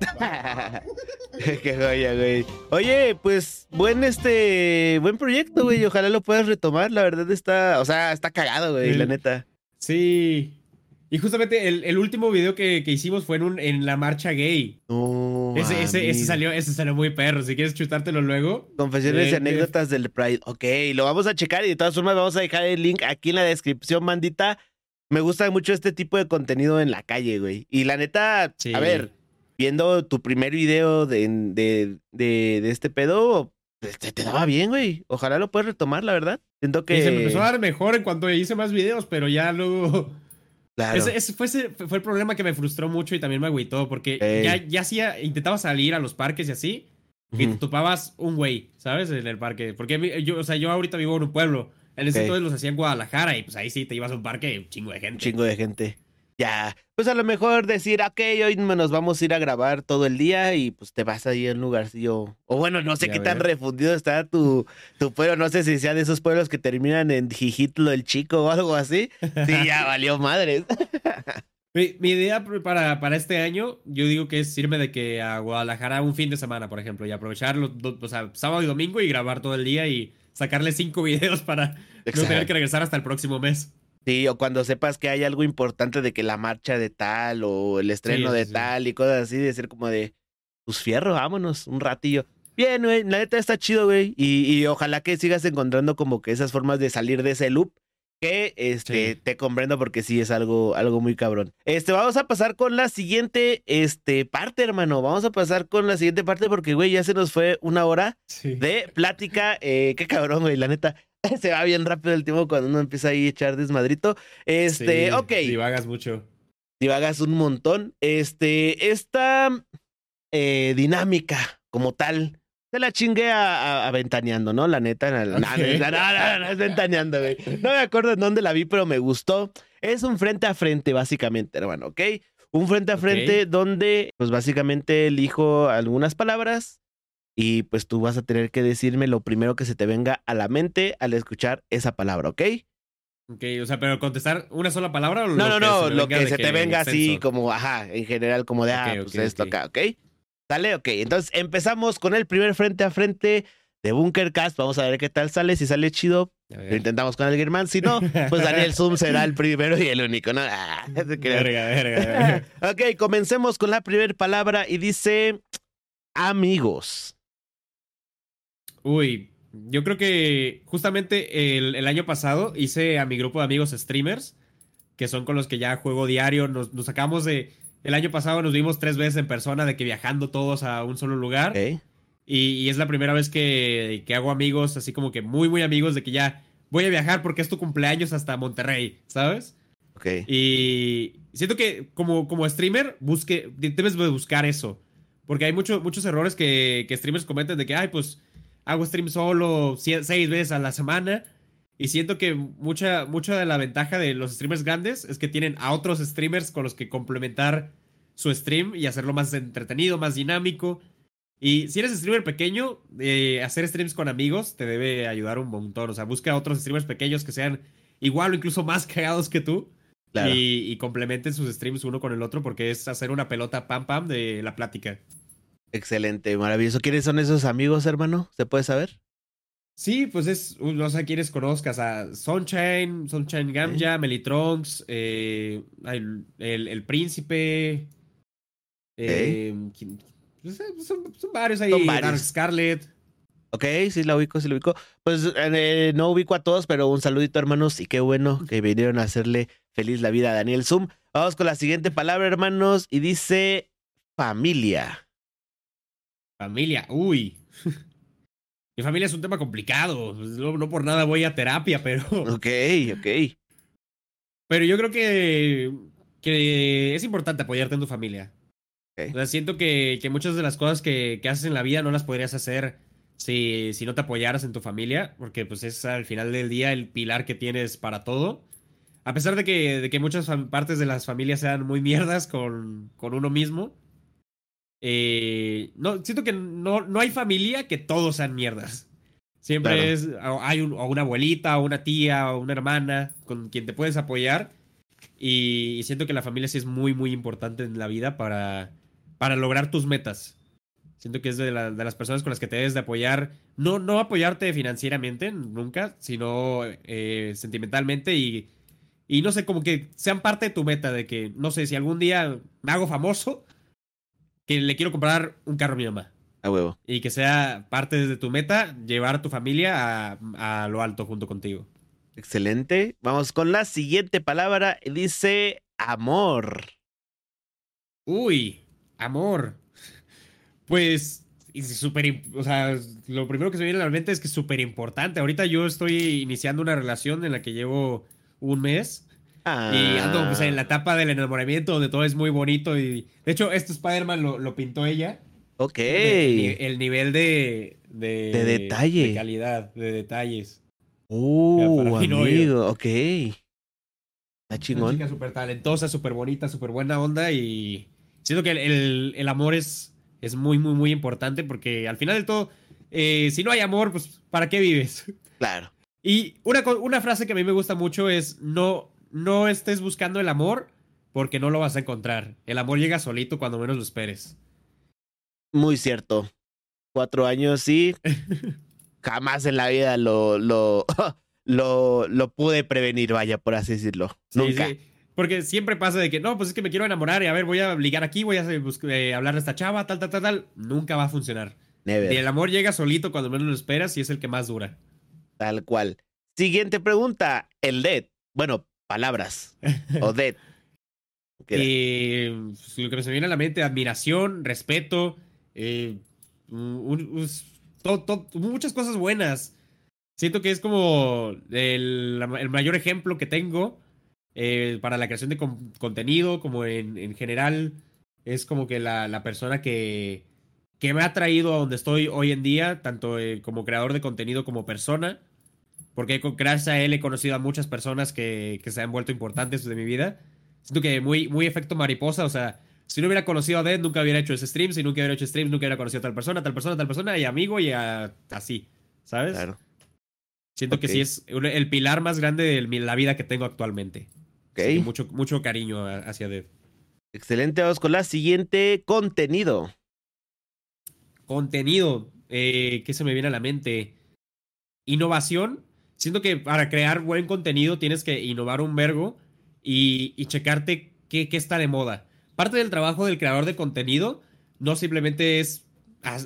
<laughs> Qué joya, güey. Oye, pues buen este, buen proyecto, güey. Ojalá lo puedas retomar. La verdad está, o sea, está cagado, güey, Sí. la neta. Sí. Y justamente el, el último video que, que hicimos fue en, un, en la marcha gay. No, Ese, ese, ese salió, ese salió muy perro. Si quieres chutártelo luego. Confesiones y Eh, anécdotas del Pride. Ok, lo vamos a checar y de todas formas vamos a dejar el link aquí en la descripción, bandita. Me gusta mucho este tipo de contenido en la calle, güey. Y la neta, Sí. a ver, viendo tu primer video de, de, de, de este pedo, pues, te, te daba bien, güey. Ojalá lo puedas retomar, la verdad. Siento que... Y se me empezó a dar mejor en cuanto hice más videos, pero ya luego. Claro. Ese, ese fue, ese fue el problema que me frustró mucho y también me agüitó, porque Ey. ya, ya hacía, intentaba salir a los parques y así, y te Ujú. topabas un güey, ¿sabes? En el parque. Porque yo, o sea, yo ahorita vivo en un pueblo. En ese Ok. entonces los hacía en Guadalajara y pues ahí sí te ibas a un parque, un chingo de gente. Un chingo de gente. Ya, pues a lo mejor decir, ok, hoy nos vamos a ir a grabar todo el día y pues te vas ahí a un lugarcillo. O bueno, no sé Ya qué tan refundido está tu, tu pueblo, no sé si sea de esos pueblos que terminan en Jijitlo el Chico o algo así. Sí, ya <laughs> valió madres. Mi, mi idea para, para este año, yo digo que es irme de que a Guadalajara un fin de semana, por ejemplo, y aprovechar los o sea, sábado y domingo y grabar todo el día y sacarle cinco videos para no tener que regresar hasta el próximo mes. Sí, o cuando sepas que hay algo importante de que la marcha de tal o el estreno sí, de sí. tal y cosas así, de ser como de, pues fierro, vámonos, un ratillo. Bien, güey, la neta está chido, güey. Y, y ojalá que sigas encontrando como que esas formas de salir de ese loop. Que este, Sí. te comprendo porque sí es algo, algo muy cabrón. Este, vamos a pasar con la siguiente este, parte, hermano. Vamos a pasar con la siguiente parte porque, güey, ya se nos fue una hora Sí. de plática. Eh, qué cabrón, güey, la neta. <laughs> Se va bien rápido el tiempo cuando uno empieza ahí a echar desmadrito. Este, Sí, ok. Divagas mucho. Divagas un montón. Este, esta eh, dinámica como tal. Se la chingué a, a- a Ventaneando, ¿no? La neta. la- la- Ok. no, no, no, no, es Ventaneando, güey. No me acuerdo en dónde la vi, pero me gustó. Es un frente a frente, básicamente, hermano, ¿ok? Un frente a frente donde, pues básicamente elijo algunas palabras y pues tú vas a tener que decirme lo primero que se te venga a la mente al escuchar esa palabra, ¿ok? Ok, o sea, pero contestar una sola palabra o No, no, lo que no, se me lo que se te venga así como, ajá, en general, como de, ah, pues esto acá, ¿ok? ¿Sale? Ok, entonces empezamos con el primer frente a frente de Bunkercast. Vamos a ver qué tal sale. Si sale chido, lo intentamos con el Germán. Si no, <laughs> pues Daniel Zoom será el primero y el único, ¿no? Ah. Verga, verga, verga. <laughs> ok, comencemos con la primera palabra y dice amigos. Uy, yo creo que justamente el, el año pasado hice a mi grupo de amigos streamers, que son con los que ya juego diario. Nos, nos sacamos de. El año pasado nos vimos tres veces en persona, de que viajando todos a un solo lugar. Y, y es la primera vez que, que hago amigos, así como que muy, muy amigos, de que ya voy a viajar porque es tu cumpleaños hasta Monterrey, ¿sabes? ok. Y siento que como, como streamer, busque, debes de buscar eso. Porque hay mucho- muchos errores que, que streamers cometen de que, ay, pues hago stream solo seis veces a la semana. Y siento que mucha, mucha de la ventaja de los streamers grandes es que tienen a otros streamers con los que complementar su stream y hacerlo más entretenido, más dinámico. Y si eres streamer pequeño, eh, hacer streams con amigos te debe ayudar un montón. O sea, busca a otros streamers pequeños que sean igual o incluso más cagados que tú. Claro. Y, y complementen sus streams uno con el otro porque es hacer una pelota pam pam de la plática. Excelente, maravilloso. ¿Quiénes son esos amigos, hermano? ¿Se puede saber? Sí, pues es, no sé quiénes conozcas, a Sunshine, Sunshine Gamja, Melitronks, eh, el, el, el Príncipe, eh, ¿quién- pues, eh, son, son varios ahí, Son varios. Dark Scarlet. Ok, sí la ubico, sí la ubico. Pues eh, no ubico a todos, pero un saludito, hermanos, y qué bueno que vinieron a hacerle feliz la vida a Daniel Zoom. Vamos con la siguiente palabra, hermanos, y dice familia. Familia, uy. <laughs> Mi familia es un tema complicado. No, no, por nada voy a terapia, pero. <laughs> Ok, ok. Pero yo creo que, que es importante apoyarte en tu familia. Okay. O sea, siento que, que, muchas de las cosas que, que, haces en la vida no las podrías hacer si, si no te apoyaras en tu familia, porque pues es al final del día el pilar que tienes para todo. A pesar de que, de que muchas partes de las familias sean muy <laughs> mierdas con, con uno mismo, eh, no, siento que no, no hay familia que todos sean mierdas. Siempre claro. es, hay un, o una abuelita, o una tía, o una hermana con quien te puedes apoyar. Y, y, siento que la familia sí es muy, muy importante en la vida para, para lograr tus metas. Siento que es de, la, de, las personas con las que te debes de apoyar. No, no apoyarte financieramente, nunca, sino eh, sentimentalmente y, y no sé, como que sean parte de tu meta. De que, no sé, si algún día me hago famoso, que le quiero comprar un carro a mi mamá. A huevo. Y que sea parte de tu meta llevar a tu familia a, a lo alto junto contigo. Excelente. Vamos con la siguiente palabra. Dice amor. Uy, amor. Pues, súper, o sea, lo primero que se me viene a la mente es que es súper importante. Ahorita yo estoy iniciando una relación en la que llevo un mes. Ah. Y ando pues, en la etapa del enamoramiento donde todo es muy bonito. Y de hecho, esto Spider-Man lo, lo, pintó ella. Ok. El, el nivel de, de, de detalle. De calidad, de detalles. Uh, amigo, ok. Está chingón. Una chica súper talentosa, súper bonita, súper buena onda. Y siento que el, el, el, amor es, es muy, muy, muy importante porque al final de todo, eh, si no hay amor, pues ¿para qué vives? Claro. Y una, una frase que a mí me gusta mucho es no, no estés buscando el amor porque no lo vas a encontrar. El amor llega solito cuando menos lo esperes. Muy cierto. Cuatro años sí. <laughs> jamás en la vida lo, lo, <laughs> lo, lo, pude prevenir, vaya, por así decirlo. Sí, Nunca. Sí. Porque siempre pasa de que, no, pues es que me quiero enamorar y a ver, voy a ligar aquí, voy a eh, hablar de esta chava, tal, tal, tal, tal. Nunca va a funcionar. Never. Y el amor llega solito cuando menos lo esperas y es el que más dura. Tal cual. Siguiente pregunta. El dead. Bueno, palabras. <laughs> o dead. Eh, lo que me se viene a la mente, admiración, respeto, eh, un, un, todo, todo, muchas cosas buenas. Siento que es como el, el mayor ejemplo que tengo eh, para la creación de con, contenido, como en, en, general, es como que la, la, persona que, que me ha traído a donde estoy hoy en día, tanto eh, como creador de contenido como persona, porque gracias a él he conocido a muchas personas que, que se han vuelto importantes de mi vida. Siento que muy, muy efecto mariposa, o sea, si no hubiera conocido a Dead, nunca hubiera hecho ese stream. Si nunca hubiera hecho streams, nunca hubiera conocido a tal persona, tal persona, tal persona, y amigo, y a, así. ¿Sabes? Claro. Siento okay. que sí es el pilar más grande de la vida que tengo actualmente. Sí, mucho, mucho cariño hacia Dead. Excelente, vamos con la siguiente contenido. Contenido. Eh, ¿Qué se me viene a la mente? Innovación. Siento que para crear buen contenido tienes que innovar un vergo y, y checarte qué, qué está de moda. Parte del trabajo del creador de contenido no simplemente es,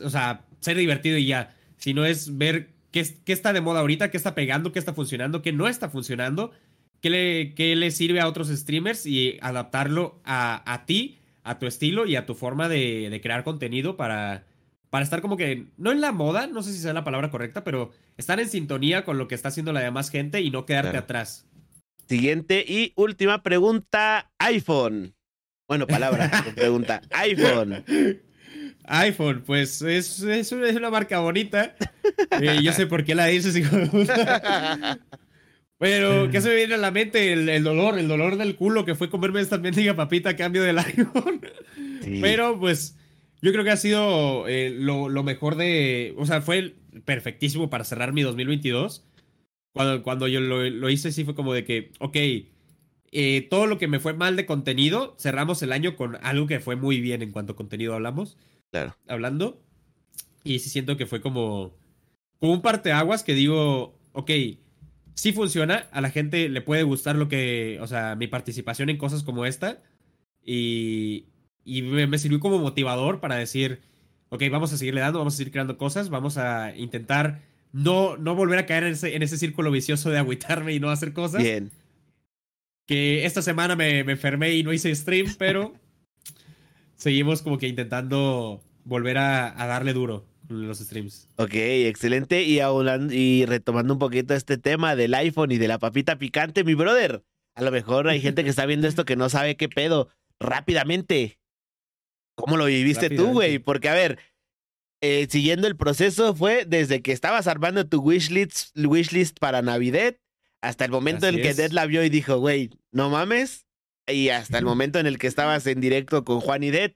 o sea, ser divertido y ya, sino es ver qué, qué está de moda ahorita, qué está pegando, qué está funcionando, qué no está funcionando, qué le, qué le sirve a otros streamers y adaptarlo a, a ti, a tu estilo y a tu forma de, de, crear contenido para, para estar como que, no en la moda, no sé si sea la palabra correcta, pero estar en sintonía con lo que está haciendo la demás gente y no quedarte claro. atrás. Siguiente y última pregunta, iPhone. Bueno, palabra, <laughs> pregunta. iPhone. iPhone, pues es, es, una, es una marca bonita. Eh, yo sé por qué la dices, hijo de puta. <laughs> Pero, ¿qué se me viene a la mente? El, el, dolor, el dolor del culo que fue comerme esta mendiga papita a cambio del iPhone. Sí. Pero, pues, yo creo que ha sido eh, lo, lo, mejor de. O sea, fue perfectísimo para cerrar mi 2022. Cuando, cuando yo lo, lo hice, sí fue como de que, ok, eh, todo lo que me fue mal de contenido, cerramos el año con algo que fue muy bien en cuanto a contenido hablamos. Claro. Hablando. Y sí siento que fue como, como un parteaguas que digo, ok, sí funciona, a la gente le puede gustar lo que, o sea, mi participación en cosas como esta. Y, y me, me sirvió como motivador para decir, ok, vamos a seguirle dando, vamos a seguir creando cosas, vamos a intentar no, no volver a caer en ese, en ese círculo vicioso de agüitarme y no hacer cosas. Bien que esta semana me, me, enfermé y no hice stream, pero <laughs> seguimos como que intentando volver a, darle duro los streams. Ok, excelente. Y, y retomando un poquito este tema del iPhone y de la papita picante, mi brother. A lo mejor hay gente que está viendo esto que no sabe qué pedo. Rápidamente. ¿Cómo lo viviste tú, güey? Porque, a ver, eh, siguiendo el proceso, fue desde que estabas armando tu wishlist, wishlist para Navidad hasta el momento en que Dead la vio y dijo, güey, no mames. Y hasta el momento en el que estabas en directo con Juan y Dead,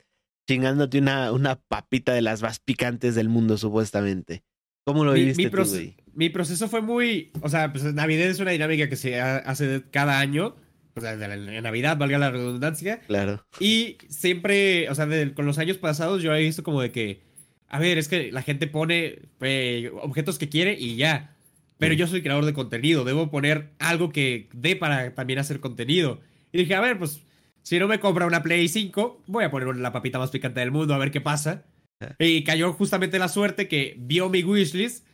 chingándote una, una papita de las más picantes del mundo, supuestamente. ¿Cómo lo viviste mi, tú, Mi proceso fue muy. O sea, pues Navidad es una dinámica que se hace cada año. O sea, en Navidad, valga la redundancia. Claro. Y siempre, o sea, con los años pasados yo he visto como de que. A ver, es que la gente pone eh, objetos que quiere y ya. Pero yo soy creador de contenido, debo poner algo que dé para también hacer contenido. Y dije, a ver, pues si no me compra una Play 5, voy a poner la papita más picante del mundo a ver qué pasa. Ah. Y cayó justamente la suerte que vio mi wishlist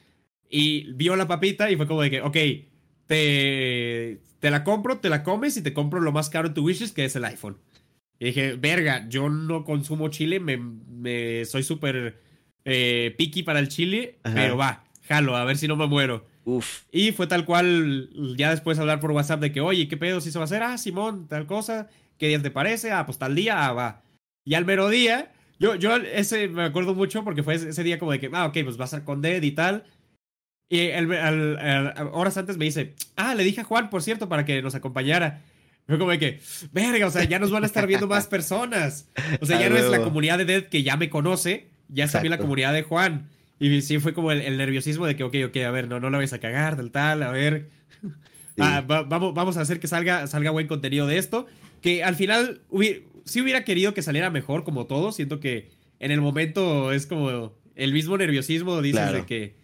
y vio la papita y fue como de que, ok, te, te la compro, te la comes y te compro lo más caro en tu wishlist que es el iPhone. Y dije, verga, yo no consumo chile, me, me soy súper eh, picky para el chile, pero va, jalo, a ver si no me muero. Uf. Y fue tal cual, ya después hablar por WhatsApp de que, oye, ¿qué pedo si se va a hacer? Ah, Simón, tal cosa, ¿qué día te parece? Ah, pues tal día, ah, va. Y al mero día, yo, yo ese me acuerdo mucho porque fue ese día como de que, ah, ok, pues va a ser con Dead y tal. Y horas antes me dice, ah, le dije a Juan, por cierto, para que nos acompañara. Fue como de que, verga, o sea, ya nos van a estar viendo más personas. O sea, ya no es la comunidad de Dead que ya me conoce, ya es también la comunidad de Juan. Y sí fue como el, nerviosismo de que, ok, ok, a ver, no, no lo vais a cagar, del tal, a ver. Ah, vamos, vamos a hacer que salga, salga buen contenido de esto. Que al final sí hubiera querido que saliera mejor, como todo. Siento que en el momento es como el mismo nerviosismo, dices de que.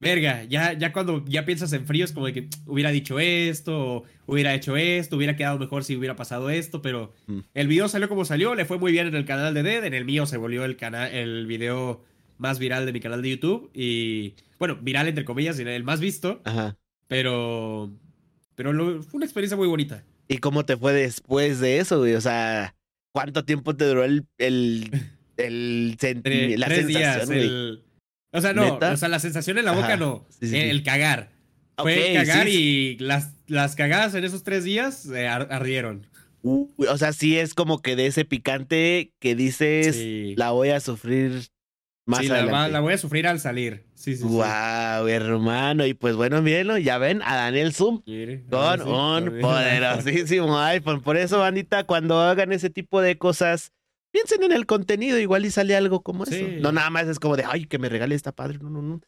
Verga, ya, ya cuando ya piensas en frío es como de que hubiera dicho esto, hubiera hecho esto, hubiera quedado mejor si hubiera pasado esto, pero mm. el video salió como salió, le fue muy bien en el canal de Dead, en el mío se volvió el canal, el video más viral de mi canal de YouTube y, bueno, viral entre comillas, el más visto. Ajá. Pero, pero fue una experiencia muy bonita. ¿Y cómo te fue después de eso, güey? O sea, ¿cuánto tiempo te duró el, el, el <laughs> la tres días, O sea, no, o sea, la sensación en la boca no, el cagar. Fue cagar y las, las cagadas en esos tres días eh, ardieron. o sea, sí es como que de ese picante que dices, la voy a sufrir sí, la, voy a sufrir al salir. Sí, sí, wow, hermano. Y pues bueno, mírenlo, ya ven a Daniel Zoom con un <laughs> poderosísimo iPhone. Por eso, bandita, cuando hagan ese tipo de cosas, piensen en el contenido, igual y sale algo como eso. No nada más es como de, ay, que me regale esta padre. No, no, no.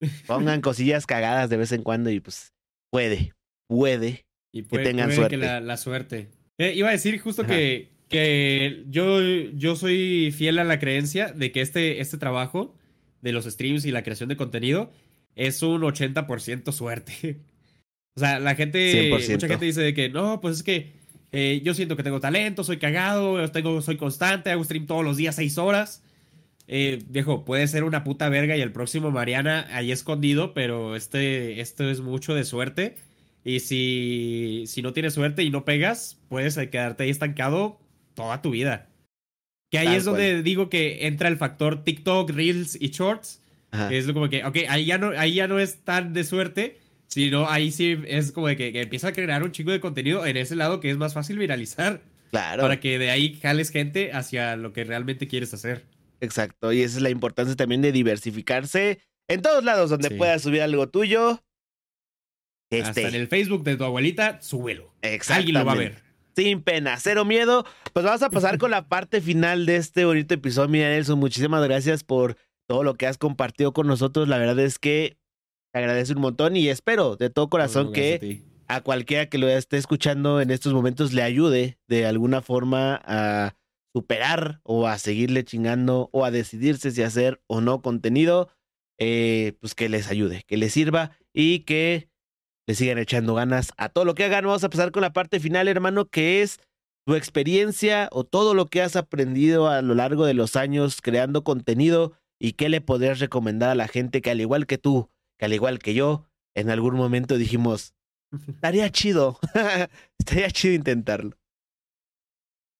<laughs> Pongan cosillas cagadas de vez en cuando y pues puede, puede, y que tengan suerte. Que la, suerte. Eh, iba a decir justo que que yo, yo soy fiel a la creencia de que este, este trabajo de los streams y la creación de contenido es un 80% suerte. <laughs> o sea, la gente, mucha gente dice de que no, pues es que eh, yo siento que tengo talento, soy cagado, tengo, soy constante, hago stream todos los días, seis horas. Eh, viejo, puede ser una puta verga y el próximo Mariana ahí escondido, pero este, esto es mucho de suerte. Y si, si no tienes suerte y no pegas, puedes quedarte ahí estancado toda tu vida. Que ahí es donde digo que entra el factor TikTok, Reels y Shorts. es como que, ok, ahí ya, no, ahí ya no es tan de suerte, sino ahí sí es como de que, empieza a crear un chingo de contenido en ese lado que es más fácil viralizar. Claro. Para que de ahí jales gente hacia lo que realmente quieres hacer. Exacto, y esa es la importancia también de diversificarse en todos lados donde puedas subir algo tuyo. Este. Hasta en el Facebook de tu abuelita, súbelo. Alguien lo va a ver sin pena, cero miedo. Pues vamos a pasar con la parte final de este bonito episodio. Mira, Nelson, muchísimas gracias por todo lo que has compartido con nosotros. La verdad es que te agradezco un montón y espero de todo corazón que a, cualquiera que lo esté escuchando en estos momentos le ayude de alguna forma a superar o a seguirle chingando o a decidirse si hacer o no contenido. Eh, pues que les ayude, que les sirva y que le sigan echando ganas a todo lo que hagan. Vamos a pasar con la parte final, hermano, que es tu experiencia o todo lo que has aprendido a lo largo de los años creando contenido y qué le podrías recomendar a la gente que al igual que tú, que al igual que yo, en algún momento dijimos, estaría chido, <laughs> estaría chido intentarlo.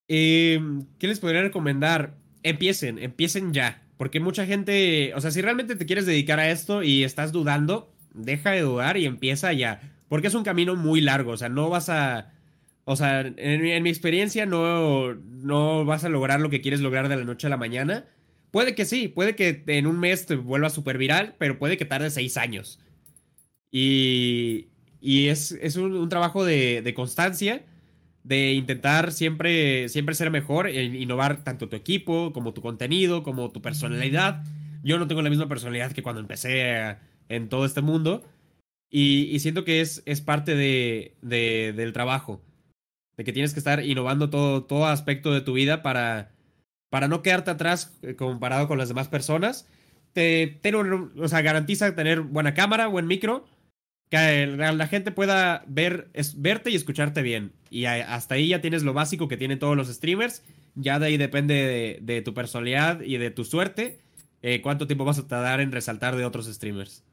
Em, ¿Qué les podría recomendar? Empiecen, empiecen ya. Porque mucha gente, o sea, si realmente te quieres dedicar a esto y estás dudando, deja de dudar y empieza ya. Porque es un camino muy largo, o sea, no vas a... O sea, en, mi experiencia no, no vas a lograr lo que quieres lograr de la noche a la mañana. Puede que sí, puede que en un mes te vuelva súper viral, pero puede que tarde seis años. Y, y es, un, trabajo de, constancia, de intentar siempre, siempre ser mejor, e innovar tanto tu equipo, como tu contenido, como tu personalidad. Yo no tengo la misma personalidad que cuando empecé en todo este mundo. Y, siento que es, es parte de, del trabajo. De que tienes que estar innovando todo, todo aspecto de tu vida para, para no quedarte atrás eh, comparado con las demás personas. Te, o sea, garantiza tener buena cámara, buen micro, que la gente pueda ver, es, verte y escucharte bien. Y hasta ahí ya tienes lo básico que tienen todos los streamers. Ya de ahí depende de, tu personalidad y de tu suerte. Eh, cuánto tiempo vas a tardar en resaltar de otros streamers.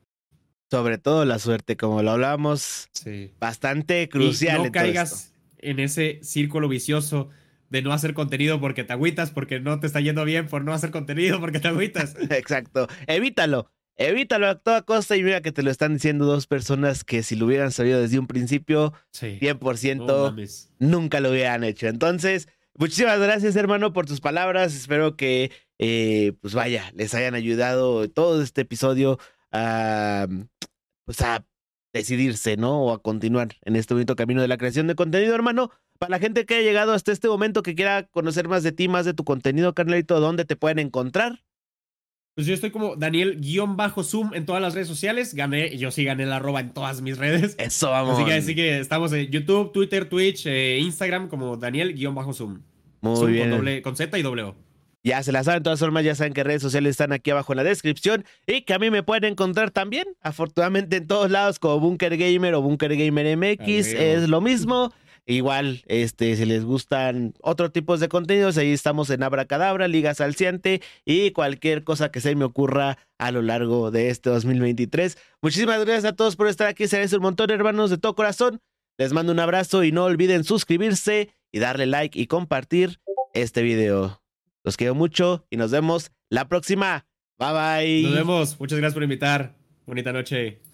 Sobre todo la suerte, como lo hablábamos, sí. bastante crucial. no caigas en ese círculo vicioso de no hacer contenido porque te agüitas, porque no te está yendo bien por no hacer contenido porque te agüitas. <laughs> Exacto, evítalo. Evítalo a toda costa y mira que te lo están diciendo dos personas que si lo hubieran sabido desde un principio, 100% nunca lo hubieran hecho. Entonces, muchísimas gracias hermano por tus palabras. Espero que, eh, pues vaya, les hayan ayudado todo este episodio a, pues a decidirse, ¿no? O a continuar en este bonito camino de la creación de contenido, hermano. Para la gente que haya llegado hasta este momento, que quiera conocer más de ti, más de tu contenido, carnalito, ¿dónde te pueden encontrar? Pues yo estoy como Daniel-Zoom en todas las redes sociales. Gané, yo sí gané la arroba en todas mis redes. Eso, vamos. Así que, estamos en YouTube, Twitter, Twitch, eh, Instagram como Daniel-Zoom. Muy bien. Con, doble, con Z y W. Ya se la saben, de todas formas, ya saben que redes sociales están aquí abajo en la descripción y que a mí me pueden encontrar también, afortunadamente en todos lados como Bunker Gamer o Bunker Gamer MX, es lo mismo. Igual, este, si les gustan otro tipos de contenidos, ahí estamos en Abracadabra, Liga Salciante y cualquier cosa que se me ocurra a lo largo de este 2023. Muchísimas gracias a todos por estar aquí. Se un montón, hermanos, de todo corazón. Les mando un abrazo y no olviden suscribirse y darle like y compartir este video. Los quiero mucho y nos vemos la próxima. Bye bye. Nos vemos. Muchas gracias por invitar. Bonita noche.